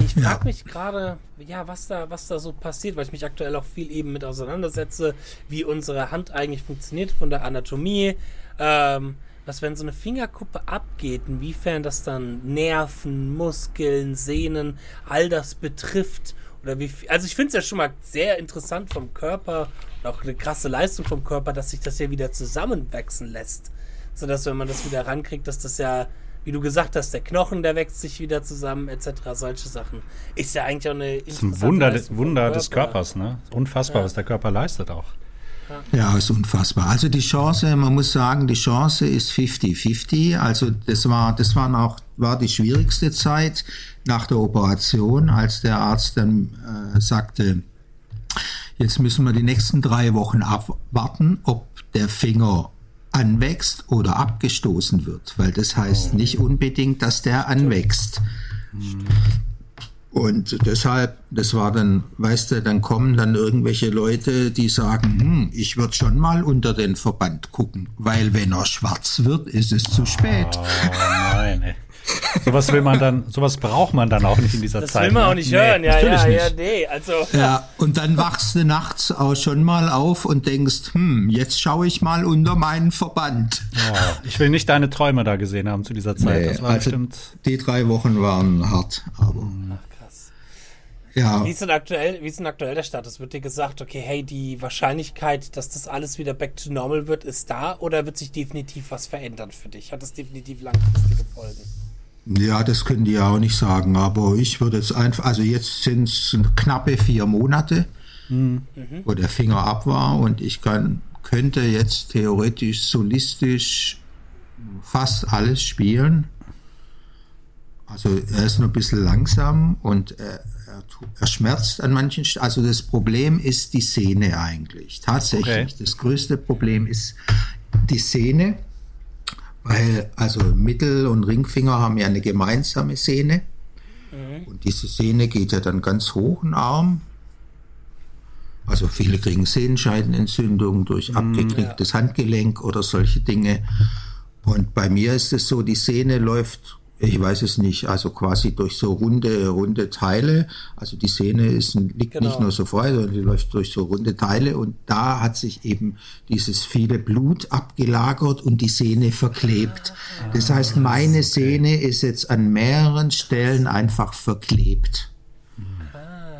[SPEAKER 1] Ich frage ja. mich gerade, ja, was da, was da so passiert, weil ich mich aktuell auch viel eben mit auseinandersetze, wie unsere Hand eigentlich funktioniert von der Anatomie. Ähm, was, wenn so eine Fingerkuppe abgeht, inwiefern das dann Nerven, Muskeln, Sehnen, all das betrifft. Oder wie also ich finde es ja schon mal sehr interessant vom Körper und auch eine krasse Leistung vom Körper, dass sich das ja wieder zusammenwachsen lässt. Sodass, wenn man das wieder rankriegt, dass das ja, wie du gesagt hast, der Knochen, der wächst sich wieder zusammen, etc. Solche Sachen. Ist ja eigentlich auch eine
[SPEAKER 2] Das ist ein Wunder, Wunder Körper. des Körpers, ne? Unfassbar, ja. was der Körper leistet auch.
[SPEAKER 3] Ja, ist unfassbar. Also die Chance, man muss sagen, die Chance ist 50-50. Also das war, das war auch, war die schwierigste Zeit nach der Operation, als der Arzt dann äh, sagte, jetzt müssen wir die nächsten drei Wochen abwarten, ob der Finger anwächst oder abgestoßen wird, weil das heißt nicht unbedingt, dass der anwächst. Hm. Und deshalb, das war dann, weißt du, dann kommen dann irgendwelche Leute, die sagen, hm, ich würde schon mal unter den Verband gucken, weil wenn er schwarz wird, ist es zu spät. Oh
[SPEAKER 2] nein, ey. Sowas will man dann, sowas braucht man dann auch nicht in dieser
[SPEAKER 1] das
[SPEAKER 2] Zeit.
[SPEAKER 1] Das will man ne? auch nicht hören, nee, ja, ja, nicht. ja, nee, also.
[SPEAKER 3] Ja, und dann wachst du nachts auch schon mal auf und denkst, hm, jetzt schaue ich mal unter meinen Verband.
[SPEAKER 2] Oh, ich will nicht deine Träume da gesehen haben zu dieser Zeit. Nee, das war also bestimmt.
[SPEAKER 3] Die drei Wochen waren hart, aber. Ach.
[SPEAKER 1] Ja. Wie ist denn aktuell, wie ist denn aktuell der Status? Wird dir gesagt, okay, hey, die Wahrscheinlichkeit, dass das alles wieder back to normal wird, ist da oder wird sich definitiv was verändern für dich? Hat das definitiv langfristige Folgen?
[SPEAKER 3] Ja, das können die ja auch nicht sagen, aber ich würde jetzt einfach, also jetzt sind es knappe vier Monate, mhm. wo der Finger ab war und ich kann, könnte jetzt theoretisch solistisch fast alles spielen. Also er ist nur ein bisschen langsam und er, er, er schmerzt an manchen Stellen. Also das Problem ist die Sehne eigentlich. Tatsächlich. Okay. Das größte Problem ist die Sehne. Weil also Mittel- und Ringfinger haben ja eine gemeinsame Sehne. Mhm. Und diese Sehne geht ja dann ganz hoch im Arm. Also viele kriegen Sehenscheidenentzündung durch mhm, abgeknicktes ja. Handgelenk oder solche Dinge. Und bei mir ist es so, die Sehne läuft ich weiß es nicht, also quasi durch so runde, runde Teile. Also die Sehne ist, liegt genau. nicht nur so frei, sondern die läuft durch so runde Teile und da hat sich eben dieses viele Blut abgelagert und die Sehne verklebt. Das heißt, meine Sehne ist jetzt an mehreren Stellen einfach verklebt.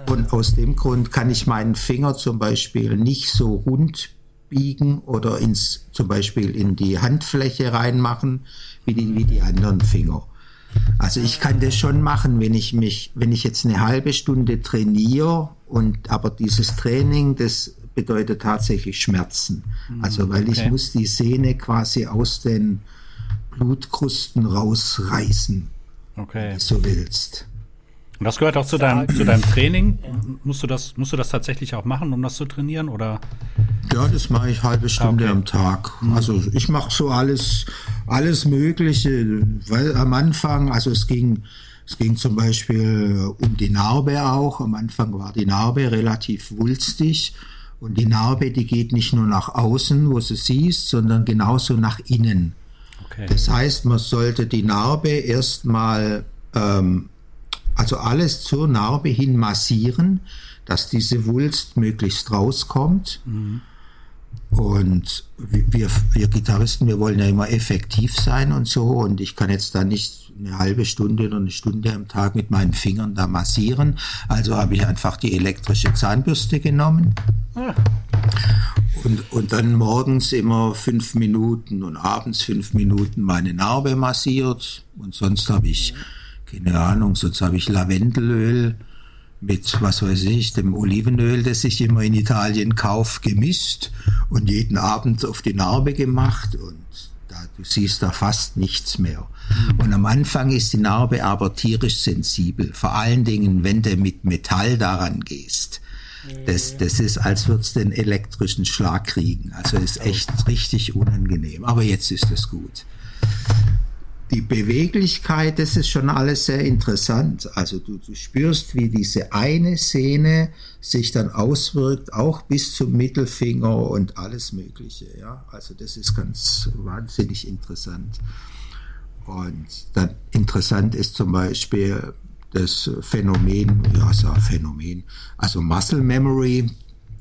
[SPEAKER 3] Und aus dem Grund kann ich meinen Finger zum Beispiel nicht so rund biegen oder ins, zum Beispiel in die Handfläche reinmachen, wie die, wie die anderen Finger. Also ich kann das schon machen, wenn ich mich, wenn ich jetzt eine halbe Stunde trainiere und aber dieses Training, das bedeutet tatsächlich Schmerzen. Also weil okay. ich muss die Sehne quasi aus den Blutkrusten rausreißen. Okay. Wenn du so willst.
[SPEAKER 2] Und das gehört auch zu deinem, zu deinem Training. Musst du, das, musst du das tatsächlich auch machen, um das zu trainieren? Oder?
[SPEAKER 3] Ja, das mache ich halbe Stunde okay. am Tag. Also ich mache so alles, alles Mögliche. Weil am Anfang, also es ging, es ging zum Beispiel um die Narbe auch. Am Anfang war die Narbe relativ wulstig. Und die Narbe, die geht nicht nur nach außen, wo du siehst, sondern genauso nach innen. Okay. Das heißt, man sollte die Narbe erstmal ähm, also alles zur Narbe hin massieren, dass diese Wulst möglichst rauskommt. Mhm. Und wir, wir Gitarristen, wir wollen ja immer effektiv sein und so. Und ich kann jetzt da nicht eine halbe Stunde oder eine Stunde am Tag mit meinen Fingern da massieren. Also habe ich einfach die elektrische Zahnbürste genommen. Ah. Und, und dann morgens immer fünf Minuten und abends fünf Minuten meine Narbe massiert. Und sonst habe ich. Mhm keine Ahnung, sonst habe ich Lavendelöl mit, was weiß ich, dem Olivenöl, das ich immer in Italien kaufe, gemischt und jeden Abend auf die Narbe gemacht und da, du siehst da fast nichts mehr. Und am Anfang ist die Narbe aber tierisch sensibel, vor allen Dingen, wenn du mit Metall daran gehst. Das, das ist, als würde es den elektrischen Schlag kriegen. Also ist echt richtig unangenehm. Aber jetzt ist es gut. Die Beweglichkeit, das ist schon alles sehr interessant. Also du, du spürst, wie diese eine Szene sich dann auswirkt, auch bis zum Mittelfinger und alles Mögliche. Ja, also das ist ganz wahnsinnig interessant. Und dann interessant ist zum Beispiel das Phänomen, ja, so Phänomen, also Muscle Memory,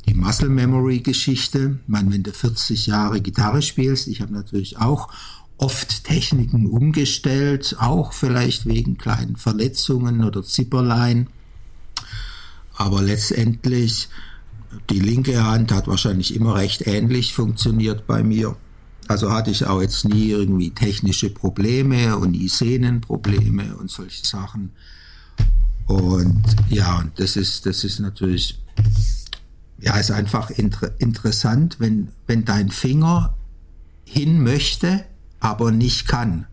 [SPEAKER 3] die Muscle Memory Geschichte. Ich meine, wenn du 40 Jahre Gitarre spielst, ich habe natürlich auch oft Techniken umgestellt, auch vielleicht wegen kleinen Verletzungen oder Zipperlein. Aber letztendlich, die linke Hand hat wahrscheinlich immer recht ähnlich funktioniert bei mir. Also hatte ich auch jetzt nie irgendwie technische Probleme und nie Sehnenprobleme und solche Sachen. Und ja, und das ist, das ist natürlich, ja, ist einfach inter interessant, wenn, wenn dein Finger hin möchte, aber nicht kann.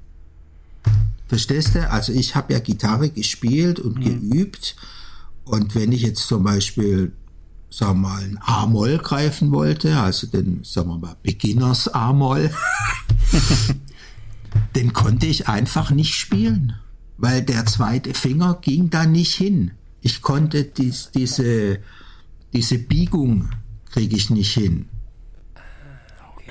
[SPEAKER 3] Verstehst du? Also ich habe ja Gitarre gespielt und mhm. geübt. Und wenn ich jetzt zum Beispiel, sagen wir mal, ein A-Moll greifen wollte, also den, sagen wir mal, Beginners A-Moll, [LAUGHS] den konnte ich einfach nicht spielen weil der zweite Finger ging da nicht hin. Ich konnte dies, diese, diese Biegung kriege ich nicht hin.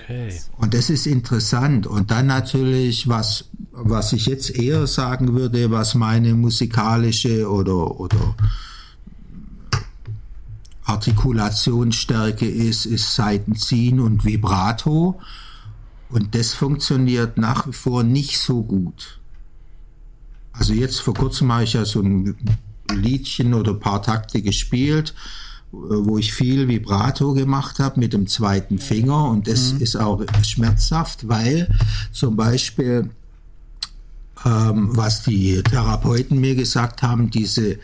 [SPEAKER 3] Okay. Und das ist interessant. Und dann natürlich, was, was ich jetzt eher sagen würde, was meine musikalische oder, oder Artikulationsstärke ist, ist Seitenziehen und Vibrato. Und das funktioniert nach wie vor nicht so gut. Also jetzt vor kurzem habe ich ja so ein Liedchen oder ein paar Takte gespielt, wo ich viel Vibrato gemacht habe mit dem zweiten Finger und das mhm. ist auch schmerzhaft, weil zum Beispiel, ähm, was die Therapeuten mir gesagt haben, diese,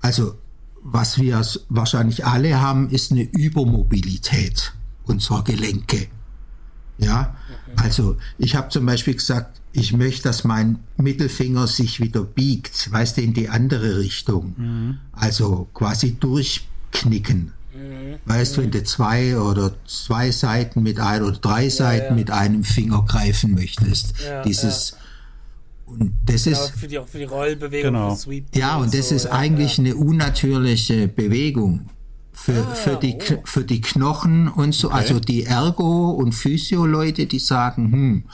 [SPEAKER 3] also was wir wahrscheinlich alle haben, ist eine Übermobilität unserer Gelenke. Ja, also ich habe zum Beispiel gesagt, ich möchte, dass mein Mittelfinger sich wieder biegt, weißt du, in die andere Richtung. Mhm. Also quasi durchknicken. Mhm. Weißt du, wenn du zwei oder zwei Seiten mit ein oder drei Seiten ja. mit einem Finger greifen möchtest. Ja, dieses ja. Und das genau, ist
[SPEAKER 1] für die, für die Rollbewegung,
[SPEAKER 3] genau. Ja, und das so, ist eigentlich eine unnatürliche Bewegung für, ah, für, die, oh. für die Knochen und so. Okay. Also die Ergo- und Physio-Leute, die sagen, hm,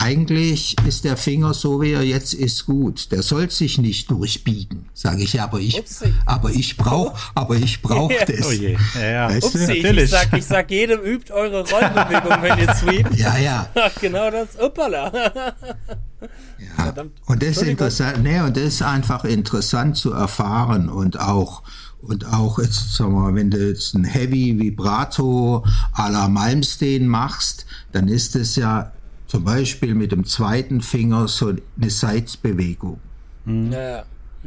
[SPEAKER 3] eigentlich ist der Finger so wie er jetzt ist gut. Der soll sich nicht durchbiegen, sage ich. Aber ich, Upsi. aber ich brauche, aber ich brauche ja. das. Oh je.
[SPEAKER 1] Ja, ja. Weißt Upsi, ich sag, ich sag jedem übt eure Rollbewegung, wenn ihr sweept.
[SPEAKER 3] Ja, ja. [LAUGHS]
[SPEAKER 1] genau das. Uppala.
[SPEAKER 3] ja. [LAUGHS] Und das ist interessant. Nee, und das ist einfach interessant zu erfahren und auch und auch jetzt, sagen wir mal, wenn du jetzt ein Heavy Vibrato à la Malmsteen machst, dann ist es ja zum Beispiel mit dem zweiten Finger so eine Seitsbewegung. Mhm. Ja,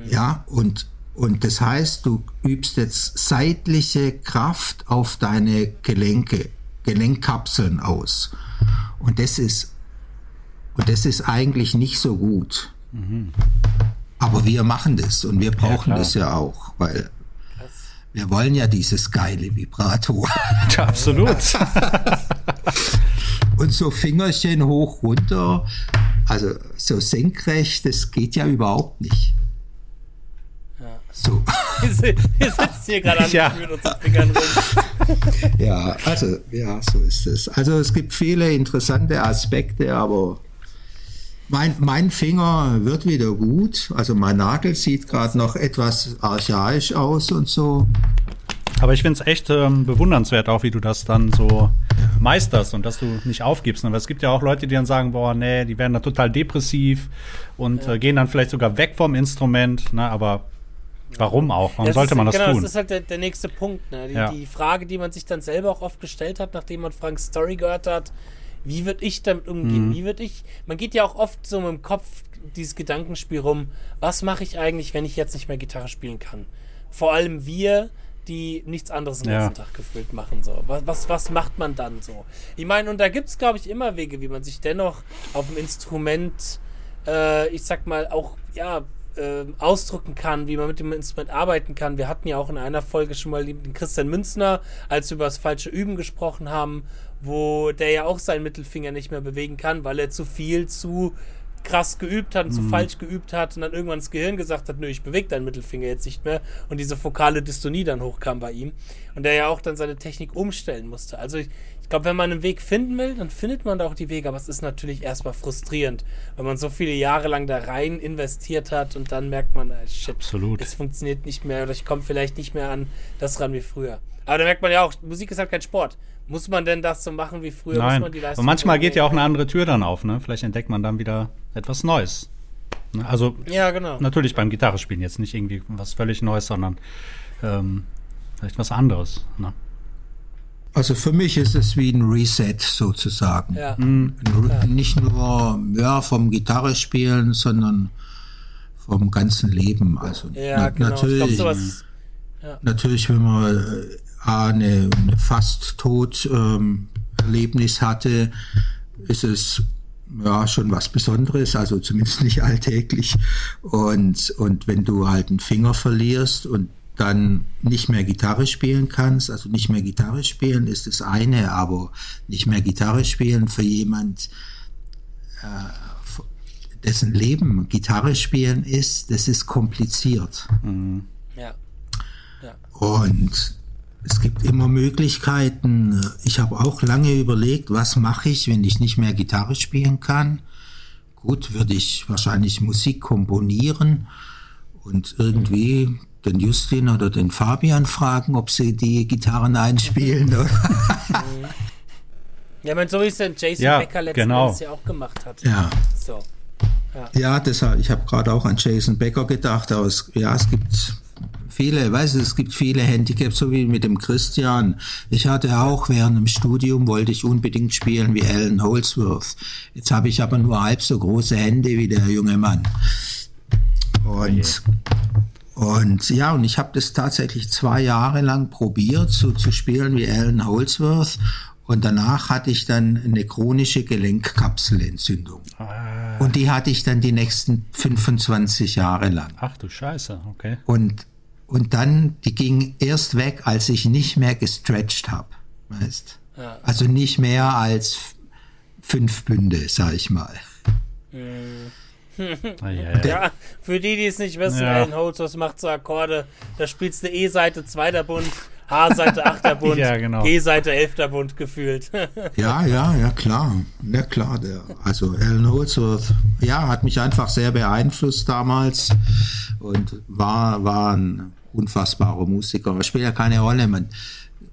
[SPEAKER 3] ja und, und das heißt, du übst jetzt seitliche Kraft auf deine Gelenke, Gelenkkapseln aus. Und das ist, und das ist eigentlich nicht so gut. Mhm. Aber wir machen das und wir brauchen ja, das ja auch, weil wir wollen ja dieses geile Vibrato.
[SPEAKER 2] Ja, [LAUGHS] absolut. [LAUGHS]
[SPEAKER 3] Und so Fingerchen hoch, runter, also so senkrecht, das geht ja überhaupt nicht.
[SPEAKER 1] Ja. So. [LAUGHS] Wir sitzen hier gerade an ja. unseren Fingern rum. [LAUGHS]
[SPEAKER 3] Ja, also, ja, so ist es. Also es gibt viele interessante Aspekte, aber mein, mein Finger wird wieder gut. Also mein Nagel sieht gerade noch etwas archaisch aus und so.
[SPEAKER 2] Aber ich finde es echt ähm, bewundernswert auch, wie du das dann so meisterst und dass du nicht aufgibst. Aber es gibt ja auch Leute, die dann sagen, boah, nee, die werden da total depressiv und ja. äh, gehen dann vielleicht sogar weg vom Instrument. Ne? Aber warum auch? Warum ja, sollte man das genau, tun?
[SPEAKER 1] Das ist halt der, der nächste Punkt. Ne? Die, ja. die, Frage, die man sich dann selber auch oft gestellt hat, nachdem man Franks Story gehört hat, wie würde ich damit umgehen? Mhm. Wie würde ich, man geht ja auch oft so mit dem Kopf dieses Gedankenspiel rum, was mache ich eigentlich, wenn ich jetzt nicht mehr Gitarre spielen kann? Vor allem wir, die nichts anderes den ganzen ja. Tag gefühlt machen. So. Was, was, was macht man dann so? Ich meine, und da gibt es, glaube ich, immer Wege, wie man sich dennoch auf dem Instrument, äh, ich sag mal, auch, ja, äh, ausdrücken kann, wie man mit dem Instrument arbeiten kann. Wir hatten ja auch in einer Folge schon mal den Christian Münzner, als wir über das falsche Üben gesprochen haben, wo der ja auch seinen Mittelfinger nicht mehr bewegen kann, weil er zu viel zu krass geübt hat und zu
[SPEAKER 2] Mhm.
[SPEAKER 1] falsch geübt hat und dann irgendwann das Gehirn gesagt hat, nö, ich bewege deinen Mittelfinger jetzt nicht mehr und diese fokale Dystonie dann hochkam bei ihm und der ja auch dann seine Technik umstellen musste. Also ich, ich glaube, wenn man einen Weg finden will, dann findet man da auch die Wege, aber es ist natürlich erstmal frustrierend, wenn man so viele Jahre lang da rein investiert hat und dann merkt man, ah, shit,
[SPEAKER 2] Absolut.
[SPEAKER 1] es funktioniert nicht mehr oder ich komme vielleicht nicht mehr an das ran wie früher. Aber da merkt man ja auch, Musik ist halt kein Sport. Muss man denn das so machen wie früher? Muss
[SPEAKER 2] Nein.
[SPEAKER 1] man die Leistung
[SPEAKER 2] manchmal geht ja auch eine andere Tür dann auf, ne? Vielleicht entdeckt man dann wieder etwas Neues. Ne? Also
[SPEAKER 1] Ja, genau.
[SPEAKER 2] natürlich beim Gitarre spielen jetzt nicht irgendwie was völlig Neues, sondern ähm, vielleicht was anderes. Ne?
[SPEAKER 3] Also für mich ist es wie ein Reset sozusagen.
[SPEAKER 1] Ja.
[SPEAKER 3] Re- Nicht nur ja, vom Gitarre spielen, sondern vom ganzen Leben. Also
[SPEAKER 1] Ja,
[SPEAKER 3] na,
[SPEAKER 1] genau.
[SPEAKER 3] Natürlich,
[SPEAKER 1] sowas.
[SPEAKER 3] natürlich, wenn man eine, eine fast tot ähm, Erlebnis hatte, ist es ja schon was Besonderes, also zumindest nicht alltäglich. Und, und wenn du halt einen Finger verlierst und dann nicht mehr Gitarre spielen kannst, also nicht mehr Gitarre spielen ist das eine, aber nicht mehr Gitarre spielen für jemand, äh, dessen Leben Gitarre spielen ist, das ist kompliziert.
[SPEAKER 1] Ja.
[SPEAKER 3] Und es gibt immer Möglichkeiten. Ich habe auch lange überlegt, was mache ich, wenn ich nicht mehr Gitarre spielen kann. Gut, würde ich wahrscheinlich Musik komponieren und irgendwie den Justin oder den Fabian fragen, ob sie die Gitarren einspielen.
[SPEAKER 1] Ja, meine, so wie es denn Jason
[SPEAKER 2] Ja,
[SPEAKER 1] Becker letzten
[SPEAKER 2] genau.
[SPEAKER 1] Endes ja auch gemacht hat.
[SPEAKER 3] ja.
[SPEAKER 1] So.
[SPEAKER 3] Ja, deshalb, ich habe gerade auch an Jason Becker gedacht, aber es, ja, es gibt viele, weißt du, es gibt viele Handicaps, so wie mit dem Christian. Ich hatte auch während dem Studium, wollte ich unbedingt spielen wie Alan Holdsworth. Jetzt habe ich aber nur halb so große Hände wie der junge Mann. Und, und ja, und ich habe das tatsächlich zwei Jahre lang probiert, so zu spielen wie Alan Holdsworth. Und danach hatte ich dann eine chronische Gelenkkapselentzündung. Und die hatte ich dann die nächsten 25 Jahre lang.
[SPEAKER 2] Ach du Scheiße, okay.
[SPEAKER 3] Und, und dann, die ging erst weg, als ich nicht mehr gestretched habe. Weißt?
[SPEAKER 1] Ja.
[SPEAKER 3] Also nicht mehr als fünf Bünde, sag ich mal.
[SPEAKER 2] Ja, ja.
[SPEAKER 1] Ja, für die, die es nicht wissen,
[SPEAKER 2] Ja.
[SPEAKER 1] Alan Holdsworth macht so Akkorde. Da spielst du E-Seite, zweiter Bund, H-Seite, achter Bund, [LAUGHS]
[SPEAKER 2] Ja, genau.
[SPEAKER 1] G-Seite, elfter Bund gefühlt. [LAUGHS]
[SPEAKER 3] Ja, ja, ja, klar. Ja, klar. Der, also Alan Holdsworth, ja, hat mich einfach sehr beeinflusst damals und war, war ein unfassbarer Musiker. Es spielt ja keine Rolle. Man,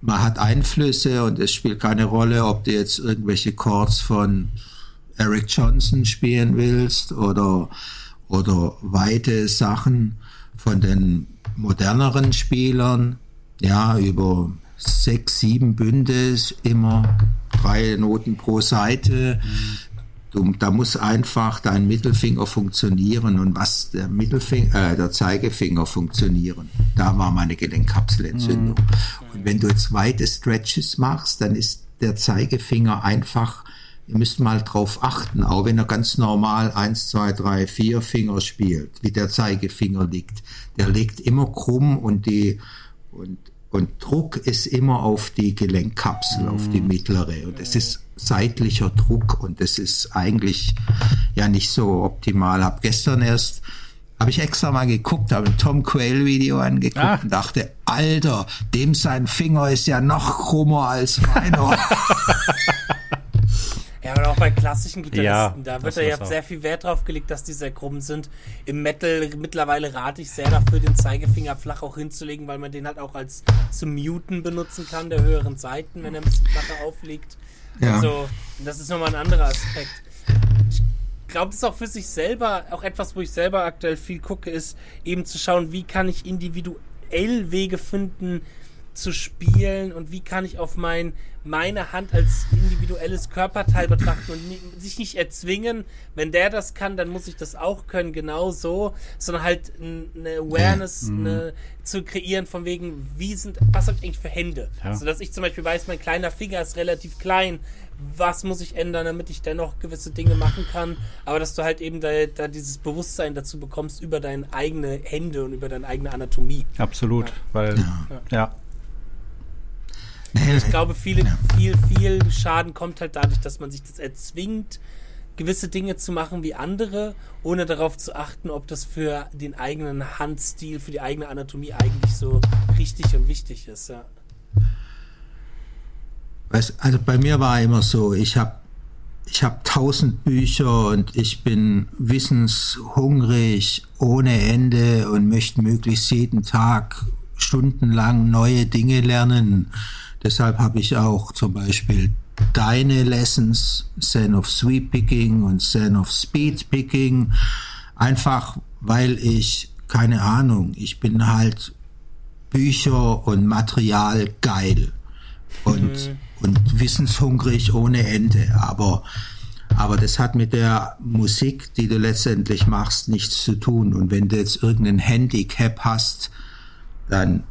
[SPEAKER 3] man hat Einflüsse und es spielt keine Rolle, ob du jetzt irgendwelche Chords von Eric Johnson spielen willst oder, oder weite Sachen von den moderneren Spielern, ja, über sechs, sieben Bünde, immer drei Noten pro Seite. Du, da muss einfach dein Mittelfinger funktionieren und was der Mittelfinger, äh, der Zeigefinger funktionieren. Da war meine Gelenkkapselentzündung. Und wenn du jetzt weite Stretches machst, dann ist der Zeigefinger einfach, ihr müsst mal drauf achten, auch wenn er ganz normal eins, zwei, drei, vier Finger spielt, wie der Zeigefinger liegt. Der liegt immer krumm und die, und, und Druck ist immer auf die Gelenkkapsel, auf die mittlere. Und es ist seitlicher Druck und das ist eigentlich ja nicht so optimal. Hab gestern erst, habe ich extra mal geguckt, habe ein Tom Quayle Video angeguckt
[SPEAKER 2] Ah.
[SPEAKER 3] und dachte, Alter, dem sein Finger ist ja noch krummer als meiner. [LAUGHS]
[SPEAKER 1] Ja, aber auch bei klassischen Gitarristen,
[SPEAKER 2] Ja,
[SPEAKER 1] da wird ja sehr viel Wert drauf gelegt, dass die sehr krumm sind. Im Metal mittlerweile rate ich sehr dafür, den Zeigefinger flach auch hinzulegen, weil man den halt auch als zum Muten benutzen kann, der höheren Seiten, wenn er ein bisschen flacher aufliegt.
[SPEAKER 3] Ja.
[SPEAKER 1] Also, das ist nochmal ein anderer Aspekt. Ich glaube, das ist auch für sich selber, auch etwas, wo ich selber aktuell viel gucke, ist eben zu schauen, wie kann ich individuell Wege finden, zu spielen und wie kann ich auf mein, meine Hand als individuelles Körperteil betrachten und nie, sich nicht erzwingen, wenn der das kann, dann muss ich das auch können, genau so, sondern halt eine Awareness
[SPEAKER 2] Mhm.
[SPEAKER 1] eine, zu kreieren von wegen, wie sind, was habe ich eigentlich für Hände?
[SPEAKER 2] Ja.
[SPEAKER 1] So dass ich zum Beispiel weiß, mein kleiner Finger ist relativ klein, was muss ich ändern, damit ich dennoch gewisse Dinge machen kann, aber dass du halt eben da, da dieses Bewusstsein dazu bekommst über deine eigene Hände und über deine eigene Anatomie.
[SPEAKER 2] Absolut, weil, ja.
[SPEAKER 3] Nee, [LAUGHS]
[SPEAKER 1] Ich glaube, viele, viel, viel Schaden kommt halt dadurch, dass man sich das erzwingt, gewisse Dinge zu machen wie andere, ohne darauf zu achten, ob das für den eigenen Handstil, für die eigene Anatomie eigentlich so richtig und wichtig ist. Ja.
[SPEAKER 3] Also bei mir war immer so, ich habe ich hab tausend Bücher und ich bin wissenshungrig ohne Ende und möchte möglichst jeden Tag stundenlang neue Dinge lernen. Deshalb habe ich auch zum Beispiel deine Lessons, Zen of Sweep Picking und Zen of Speed Picking, einfach weil ich, keine Ahnung, ich bin halt Bücher und Material geil und, und wissenshungrig ohne Ende. Aber, aber das hat mit der Musik, die du letztendlich machst, nichts zu tun. Und wenn du jetzt irgendein Handicap hast, dann,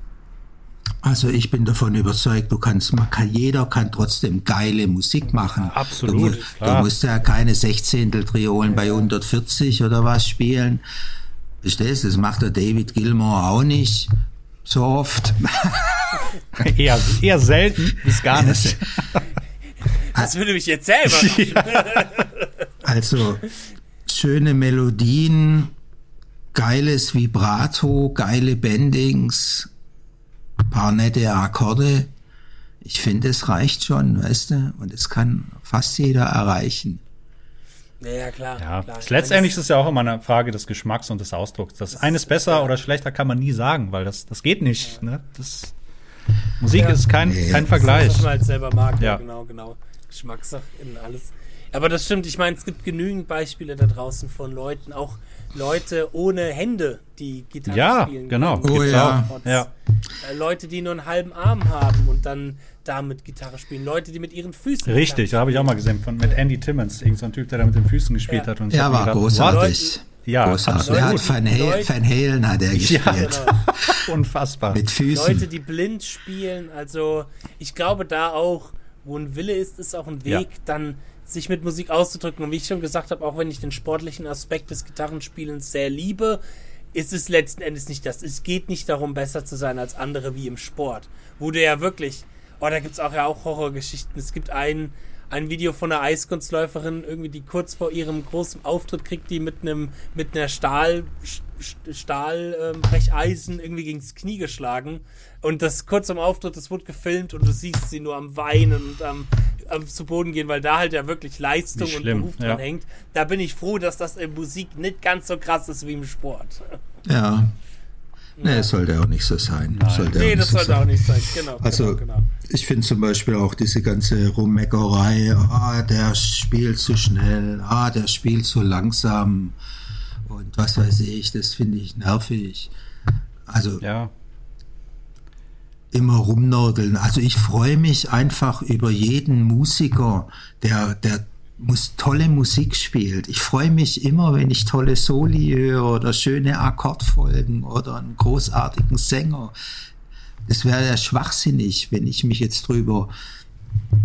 [SPEAKER 3] also ich bin davon überzeugt, du kannst, man kann, jeder kann trotzdem geile Musik machen.
[SPEAKER 2] Absolut,
[SPEAKER 3] Du, du musst ja keine Sechzehntel Triolen bei 140 oder was spielen. Verstehst du? Das macht der David Gilmour auch nicht so oft. [LAUGHS]
[SPEAKER 2] Eher, eher selten bis gar [LAUGHS] nicht. [LAUGHS]
[SPEAKER 1] Das würde mich jetzt selber machen.
[SPEAKER 3] Also schöne Melodien, geiles Vibrato, geile Bendings, paar nette Akkorde. Ich finde, es reicht schon, weißt du? Und es kann fast jeder erreichen.
[SPEAKER 1] Ja, ja, klar.
[SPEAKER 2] Ja,
[SPEAKER 1] klar.
[SPEAKER 2] letztendlich ist es ja auch immer eine Frage des Geschmacks und des Ausdrucks. Das eine ist besser oder schlechter kann man nie sagen, weil das, das geht nicht. Ne? Das, Musik
[SPEAKER 1] Ja.
[SPEAKER 2] ist kein,
[SPEAKER 3] Nee.
[SPEAKER 2] kein
[SPEAKER 1] Das,
[SPEAKER 2] Vergleich.
[SPEAKER 1] was man halt selber mag. Ja,
[SPEAKER 2] Ja.
[SPEAKER 1] genau, genau. Geschmackssache in alles. Aber das stimmt. Ich meine, es gibt genügend Beispiele da draußen von Leuten, auch Leute ohne Hände, die Gitarre
[SPEAKER 2] Ja,
[SPEAKER 1] spielen.
[SPEAKER 2] genau.
[SPEAKER 1] können.
[SPEAKER 3] Oh ja.
[SPEAKER 2] auch. ja.
[SPEAKER 1] Äh, Leute, die nur einen halben Arm haben und dann damit Gitarre spielen. Leute, die mit ihren Füßen.
[SPEAKER 2] Richtig, da habe ich auch mal gesehen von mit Andy Timmons, irgend so ein Typ, der da mit den Füßen gespielt
[SPEAKER 1] Ja.
[SPEAKER 2] hat. Und mir
[SPEAKER 3] war
[SPEAKER 2] gedacht,
[SPEAKER 3] großartig.
[SPEAKER 2] Ja,
[SPEAKER 3] großartig. Er hat Van, Halen,
[SPEAKER 1] Leute-
[SPEAKER 3] Van Halen hat er gespielt.
[SPEAKER 2] Ja.
[SPEAKER 1] Genau. [LAUGHS]
[SPEAKER 2] Unfassbar.
[SPEAKER 3] Mit Füßen.
[SPEAKER 1] Leute, die blind spielen. Also ich glaube da auch, wo ein Wille ist, ist auch ein Weg,
[SPEAKER 2] Ja.
[SPEAKER 1] dann sich mit Musik auszudrücken. Und wie ich schon gesagt habe, auch wenn ich den sportlichen Aspekt des Gitarrenspielens sehr liebe, ist es letzten Endes nicht das. Es geht nicht darum, besser zu sein als andere wie im Sport. Wo du ja wirklich, oh, da gibt es auch ja auch Horrorgeschichten. Es gibt ein, ein Video von einer Eiskunstläuferin, irgendwie, die kurz vor ihrem großen Auftritt kriegt, die mit einem, mit einer Stahl, Stahl, ähm, irgendwie gegen das Knie geschlagen. Und das kurz am Auftritt, das wurde gefilmt und du siehst sie nur am Weinen und am, am zu Boden gehen, weil da halt ja wirklich Leistung und Beruf dran
[SPEAKER 2] ja.
[SPEAKER 1] hängt. Da bin ich froh, dass das in Musik nicht ganz so krass ist wie im Sport.
[SPEAKER 3] Ja. Nee, es sollte auch nicht so sein. Sollte auch
[SPEAKER 1] Nee,
[SPEAKER 3] nicht
[SPEAKER 1] das
[SPEAKER 3] so
[SPEAKER 1] sollte
[SPEAKER 3] sein.
[SPEAKER 1] auch nicht sein. Genau.
[SPEAKER 3] Also,
[SPEAKER 1] genau, genau.
[SPEAKER 3] ich finde zum Beispiel auch diese ganze Rummeckerei, ah, der spielt zu schnell, ah, der spielt zu langsam und was weiß ich, das finde ich nervig. Also
[SPEAKER 2] Ja,
[SPEAKER 3] immer rumnörgeln. Also ich freue mich einfach über jeden Musiker, der, der muss tolle Musik spielt. Ich freue mich immer, wenn ich tolle Soli höre oder schöne Akkordfolgen oder einen großartigen Sänger. Das wäre ja schwachsinnig, wenn ich mich jetzt drüber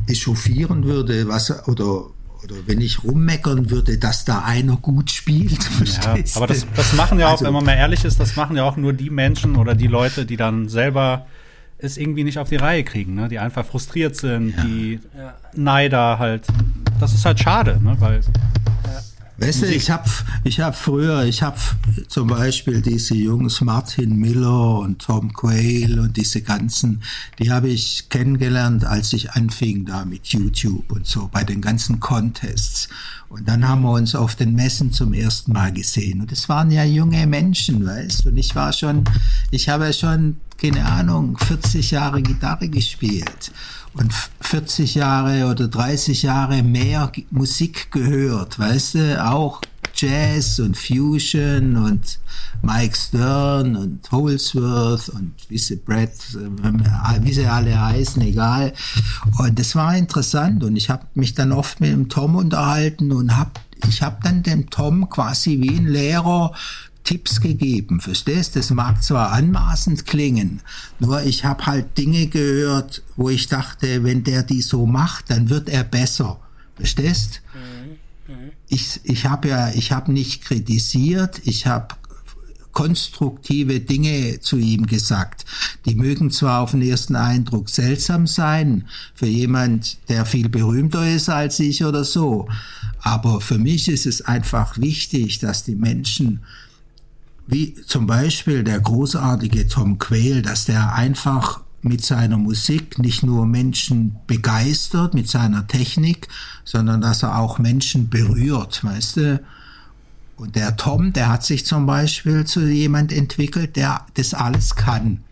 [SPEAKER 3] echauffieren würde, was oder oder wenn ich rummeckern würde, dass da einer gut spielt. [LAUGHS]
[SPEAKER 2] ja. aber das, das machen ja auch,
[SPEAKER 3] Also-
[SPEAKER 2] wenn man mal ehrlich ist, das machen ja auch nur die Menschen oder die Leute, die dann selber es irgendwie nicht auf die Reihe kriegen, ne? die einfach frustriert sind, die
[SPEAKER 1] Ja.
[SPEAKER 2] Neider halt. Das ist halt schade, ne? weil
[SPEAKER 3] Weißt du, ich habe ich hab früher, ich habe zum Beispiel diese Jungs Martin Miller und Tom Quayle und diese ganzen, die habe ich kennengelernt, als ich anfing da mit YouTube und so bei den ganzen Contests. Und dann haben wir uns auf den Messen zum ersten Mal gesehen. Und es waren ja junge Menschen, weißt du. Und ich war schon, ich habe ja schon, keine Ahnung, 40 Jahre Gitarre gespielt und 40 Jahre oder 30 Jahre mehr Musik gehört, weißt du, auch Jazz und Fusion und Mike Stern und Holsworth und wie sie Brett, wie sie alle heißen, egal. Und das war interessant und ich habe mich dann oft mit dem Tom unterhalten und habe ich habe dann dem Tom quasi wie ein Lehrer Tipps gegeben. Verstehst? Das mag zwar anmaßend klingen, nur ich habe halt Dinge gehört, wo ich dachte, wenn der die so macht, dann wird er besser. Verstehst? Mhm. Mhm. Ich, ich habe ja, ich habe nicht kritisiert, ich habe konstruktive Dinge zu ihm gesagt. Die mögen zwar auf den ersten Eindruck seltsam sein für jemand, der viel berühmter ist als ich oder so, aber für mich ist es einfach wichtig, dass die Menschen wie zum Beispiel der großartige Tom Quayle, dass der einfach mit seiner Musik nicht nur Menschen begeistert, mit seiner Technik, sondern dass er auch Menschen berührt, weißt du? Und der Tom, der hat sich zum Beispiel zu jemand entwickelt, der das alles kann.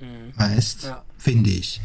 [SPEAKER 3] Mhm. Weißt, ja. Finde ich.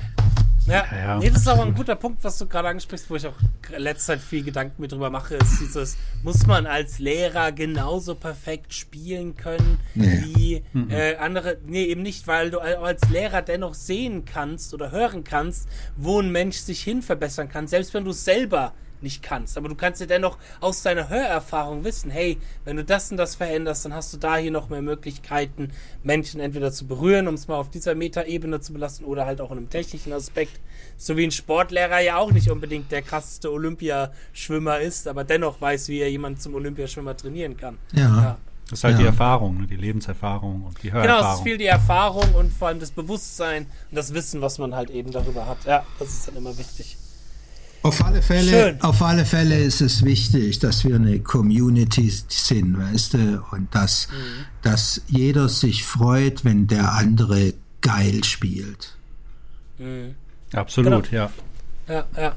[SPEAKER 1] Ja, ja, Nee, das ist aber ein guter Punkt, was du gerade ansprichst, wo ich auch letzte Zeit viel Gedanken mir drüber mache, ist dieses, muss man als Lehrer genauso perfekt spielen können nee. wie mhm. äh, andere? Nee, eben nicht, weil du als Lehrer dennoch sehen kannst oder hören kannst, wo ein Mensch sich hin verbessern kann, selbst wenn du selber nicht kannst. Aber du kannst ja dennoch aus deiner Hörerfahrung wissen, hey, wenn du das und das veränderst, dann hast du da hier noch mehr Möglichkeiten, Menschen entweder zu berühren, um es mal auf dieser Metaebene zu belassen, oder halt auch in einem technischen Aspekt. So wie ein Sportlehrer ja auch nicht unbedingt der krasseste Olympiaschwimmer ist, aber dennoch weiß, wie er jemanden zum Olympiaschwimmer trainieren kann.
[SPEAKER 2] ja. ja. Das ist halt ja. die Erfahrung, ne? die Lebenserfahrung und die Hörerfahrung.
[SPEAKER 1] Genau, es ist viel die Erfahrung und vor allem das Bewusstsein und das Wissen, was man halt eben darüber hat. Ja, das ist dann immer wichtig.
[SPEAKER 3] Auf alle Fälle, auf alle Fälle ist es wichtig, dass wir eine Community sind, weißt du, und dass, mhm. dass jeder sich freut, wenn der andere geil spielt.
[SPEAKER 2] Mhm. Absolut, genau.
[SPEAKER 1] ja. Ja, ja.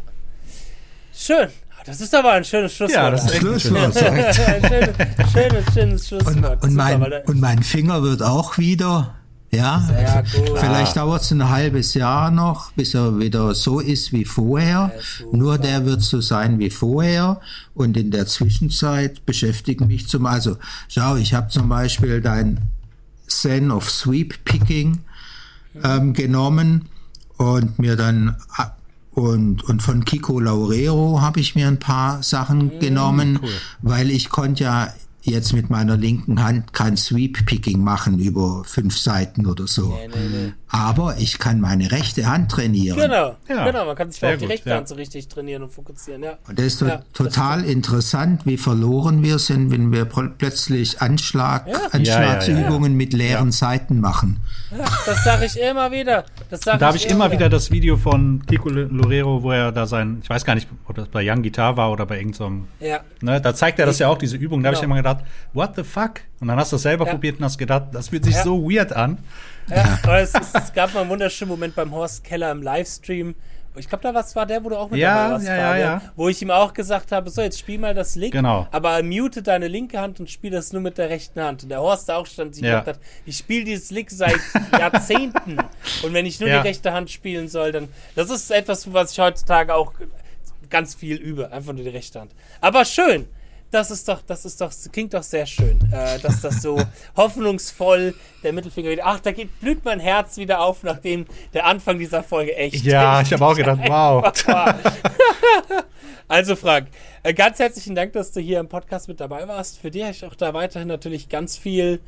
[SPEAKER 1] Schön. Das ist aber ein schönes Schlusswort.
[SPEAKER 3] Ja, das ist [LAUGHS] ein Schlusswort. ein schönes, schönes, schönes Schlusswort. Und, und, mein, und mein Finger wird auch wieder ja, gut. vielleicht dauert es ein halbes Jahr noch, bis er wieder so ist wie vorher. Nur der wird so sein wie vorher. Und in der Zwischenzeit beschäftigen mich zum, also schau, ich habe zum Beispiel dein Zen of Sweep Picking ähm, genommen und mir dann und, und von Kiko Laurero habe ich mir ein paar Sachen mhm, genommen, cool. weil ich konnte ja jetzt mit meiner linken Hand kein Sweep-Picking machen über fünf Seiten oder so. Nee, nee, nee. Aber ich kann meine rechte Hand trainieren.
[SPEAKER 1] Genau, ja. genau. Man kann sich auf die gut, rechte ja. Hand so richtig trainieren und fokussieren. Ja.
[SPEAKER 3] Und das ist ja, total das interessant, wie verloren wir sind, wenn wir plötzlich Anschlag, Anschlagsübungen mit leeren Seiten machen.
[SPEAKER 1] das sage ich immer wieder.
[SPEAKER 2] Das da habe ich, immer wieder. wieder das Video von Kiko Lorero, wo er da sein, ich weiß gar nicht, ob das bei Young Guitar war oder bei irgendeinem. So ja. Ne, da zeigt er das ja auch, diese Übung. Da genau. habe ich immer gedacht, what the fuck? Und dann hast du es selber ja. probiert und hast gedacht, das fühlt sich ja. so weird an.
[SPEAKER 1] Ja, aber es, es, es, gab mal einen wunderschönen Moment beim Horst Keller im Livestream. Ich glaube, da was war der, wo du auch mit
[SPEAKER 2] ja, dabei warst, ja, ja, ja.
[SPEAKER 1] wo ich ihm auch gesagt habe, so, jetzt spiel mal das Lick,
[SPEAKER 2] genau.
[SPEAKER 1] aber mute deine linke Hand und spiel das nur mit der rechten Hand. Und der Horst da auch stand sich ja. gedacht hat, ich spiele dieses Lick seit [LAUGHS] Jahrzehnten und wenn ich nur ja. die rechte Hand spielen soll, dann, das ist etwas, was ich heutzutage auch ganz viel übe, einfach nur die rechte Hand. Aber schön, das ist doch, das ist doch, klingt doch sehr schön, äh, dass das so [LAUGHS] hoffnungsvoll der Mittelfinger wieder. Ach, da geht, blüht mein Herz wieder auf, nachdem der Anfang dieser Folge echt.
[SPEAKER 2] Ja, ich habe auch gedacht, wow. [LAUGHS]
[SPEAKER 1] also, Frank, äh, ganz herzlichen Dank, dass du hier im Podcast mit dabei warst. Für dich habe ich auch da weiterhin natürlich ganz viel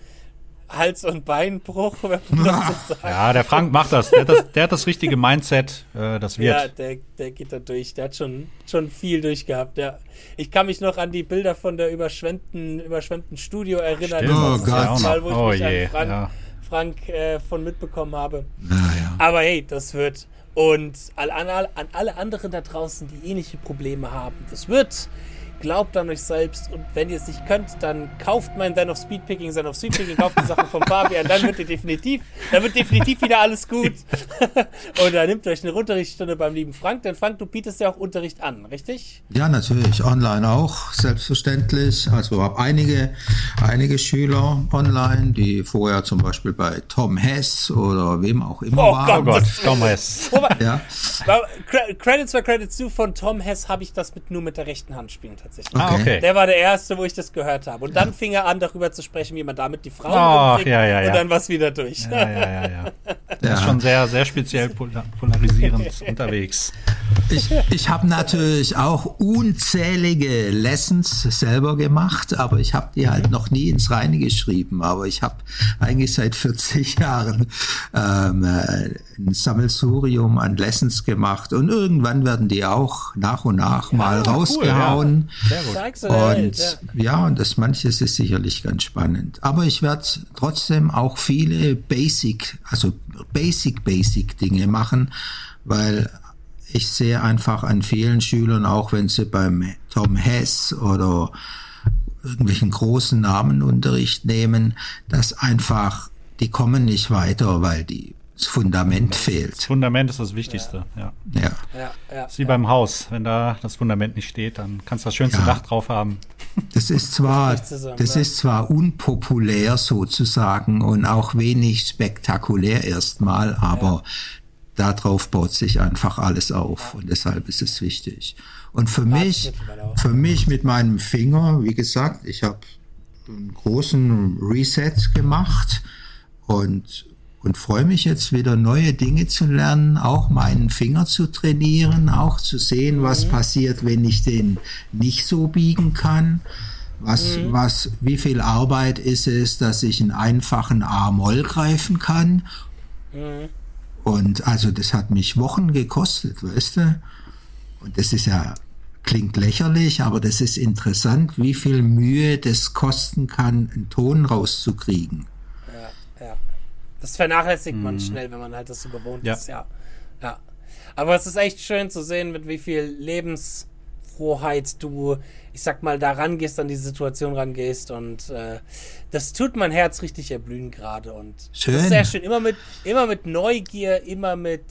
[SPEAKER 1] Hals- und Beinbruch, wenn man das
[SPEAKER 2] so [LAUGHS] sagt. Ja, der Frank macht das. Der hat das, der hat das richtige Mindset. Äh, das wird. Ja,
[SPEAKER 1] der, der geht da durch. Der hat schon, schon viel durchgehabt. Ja. Ich kann mich noch an die Bilder von der überschwemmten, überschwemmten Studio erinnern.
[SPEAKER 3] Stimmt. Oh Gott.
[SPEAKER 1] Mal, wo ich oh mich je. an Frank, ja. Frank äh, von mitbekommen habe.
[SPEAKER 3] Ja.
[SPEAKER 1] Aber hey, das wird. Und an, an, an alle anderen da draußen, die ähnliche Probleme haben, das wird glaubt an euch selbst und wenn ihr es nicht könnt, dann kauft mein Zen of Speedpicking, Zen of Speedpicking, kauft die Sachen von Fabian, dann wird ihr definitiv, dann wird definitiv wieder alles gut. [LAUGHS] und dann nehmt euch eine Unterrichtsstunde beim lieben Frank, denn Frank, du bietest ja auch Unterricht an, richtig?
[SPEAKER 3] Ja, natürlich, online auch, selbstverständlich. Also habe einige, einige Schüler online, die vorher zum Beispiel bei Tom Hess oder wem auch immer
[SPEAKER 2] oh waren. Oh Gott, Tom Hess.
[SPEAKER 3] ja.
[SPEAKER 1] Credits for Credits zu, von Tom Hess habe ich das mit, nur mit der rechten Hand spielen tatsächlich tatsächlich.
[SPEAKER 2] Ah, okay.
[SPEAKER 1] Der war der erste, wo ich das gehört habe. Und dann fing er an, darüber zu sprechen, wie man damit die Frauen umbringt.
[SPEAKER 2] ja, ja, ja.
[SPEAKER 1] Und dann war es wieder durch.
[SPEAKER 2] Ja, ja, ja, ja. Der
[SPEAKER 3] Ja.
[SPEAKER 2] ist schon sehr, sehr speziell polar polarisierend [LAUGHS] unterwegs.
[SPEAKER 3] Ich, ich habe natürlich auch unzählige Lessons selber gemacht, aber ich habe die halt noch nie ins Reine geschrieben. Aber ich habe eigentlich seit 40 Jahren ähm, äh, ein Sammelsurium an Lessons gemacht und irgendwann werden die auch nach und nach mal
[SPEAKER 2] cool,
[SPEAKER 3] rausgehauen.
[SPEAKER 2] Sehr gut.
[SPEAKER 1] Zeig's der Welt,
[SPEAKER 3] Und
[SPEAKER 1] ja.
[SPEAKER 3] ja, und das manches ist sicherlich ganz spannend. Aber ich werde trotzdem auch viele Basic, also Basic, Basic Dinge machen, weil ich sehe einfach an vielen Schülern, auch wenn sie beim Tom Hess oder irgendwelchen großen Namenunterricht nehmen, dass einfach, die kommen nicht weiter, weil die, das Fundament
[SPEAKER 2] Das
[SPEAKER 3] fehlt.
[SPEAKER 2] Fundament ist das Wichtigste, ja.
[SPEAKER 3] Ja.
[SPEAKER 1] Ja, ja.
[SPEAKER 2] ist wie beim Haus. Wenn da das Fundament nicht steht, dann kannst du das schönste
[SPEAKER 3] Ja.
[SPEAKER 2] Dach drauf haben.
[SPEAKER 3] Das ist zwar,
[SPEAKER 1] Das ist
[SPEAKER 3] das
[SPEAKER 1] ja.
[SPEAKER 3] ist zwar unpopulär sozusagen und auch wenig spektakulär erstmal, aber darauf baut sich einfach alles auf und deshalb ist es wichtig. Und für mich, für mich mit meinem Finger, wie gesagt, ich habe einen großen Reset gemacht und und freue mich jetzt wieder neue Dinge zu lernen, auch meinen Finger zu trainieren, auch zu sehen, was passiert, wenn ich den nicht so biegen kann. Was, was, wie viel Arbeit ist es, dass ich einen einfachen A-Moll greifen kann? Und also das hat mich Wochen gekostet, weißt du? Und das ist ja, klingt lächerlich, aber das ist interessant, wie viel Mühe das kosten kann, einen Ton rauszukriegen.
[SPEAKER 1] Ja. Das vernachlässigt man schnell, wenn man halt das so gewohnt
[SPEAKER 2] Ja.
[SPEAKER 1] ist, ja. Ja. Aber es ist echt schön zu sehen, mit wie viel Lebensfroheit du, ich sag mal, da rangehst, an die Situation rangehst und äh, das tut mein Herz richtig erblühen gerade und
[SPEAKER 3] Schön.
[SPEAKER 1] das ist sehr schön. Immer mit, immer mit Neugier, immer mit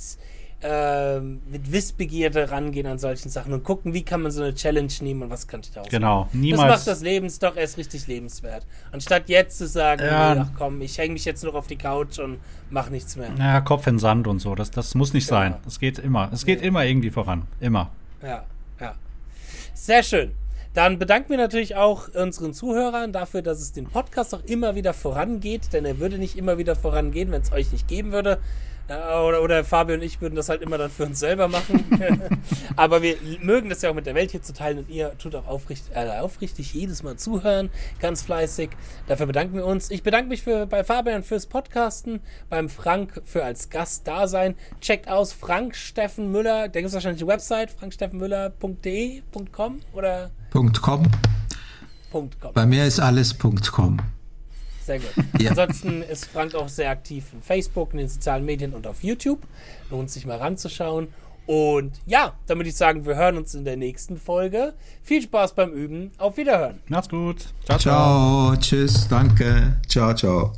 [SPEAKER 1] ähm, mit Wissbegierde rangehen an solchen Sachen und gucken, wie kann man so eine Challenge nehmen und was kann ich da
[SPEAKER 2] Genau.
[SPEAKER 1] Das
[SPEAKER 2] Niemals.
[SPEAKER 1] macht das Leben doch erst richtig lebenswert. Anstatt jetzt zu sagen,
[SPEAKER 2] Ja.
[SPEAKER 1] nee, ach komm, ich hänge mich jetzt noch auf die Couch und mach nichts mehr.
[SPEAKER 2] Ja, Kopf in Sand und so. Das, das muss nicht
[SPEAKER 1] Genau.
[SPEAKER 2] sein. Das geht immer. Es geht immer irgendwie voran. Immer.
[SPEAKER 1] Ja, ja. Sehr schön. Dann bedanken wir natürlich auch unseren Zuhörern dafür, dass es den Podcast auch immer wieder vorangeht, denn er würde nicht immer wieder vorangehen, wenn es euch nicht geben würde. Oder, oder Fabio und ich würden das halt immer dann für uns selber machen. [LAUGHS] Aber wir mögen das ja auch mit der Welt hier zu teilen und ihr tut auch aufrichtig, äh, aufrichtig jedes Mal zuhören, ganz fleißig. Dafür bedanken wir uns. Ich bedanke mich für, bei Fabian fürs Podcasten, beim Frank für als Gast da sein. Checkt aus Frank Steffen Müller, der gibt es wahrscheinlich die Website, franksteffenmüller.de, .com oder
[SPEAKER 3] .com.
[SPEAKER 1] .com.
[SPEAKER 3] Bei mir ist alles .com.
[SPEAKER 1] Sehr gut.
[SPEAKER 3] Ja.
[SPEAKER 1] Ansonsten ist Frank auch sehr aktiv in Facebook, in den sozialen Medien und auf YouTube. Lohnt sich mal ranzuschauen. Und ja, damit ich sagen, wir hören uns in der nächsten Folge. Viel Spaß beim Üben. Auf Wiederhören.
[SPEAKER 2] Macht's gut. Ciao, ciao.
[SPEAKER 3] Ciao, tschüss, danke. Ciao, ciao.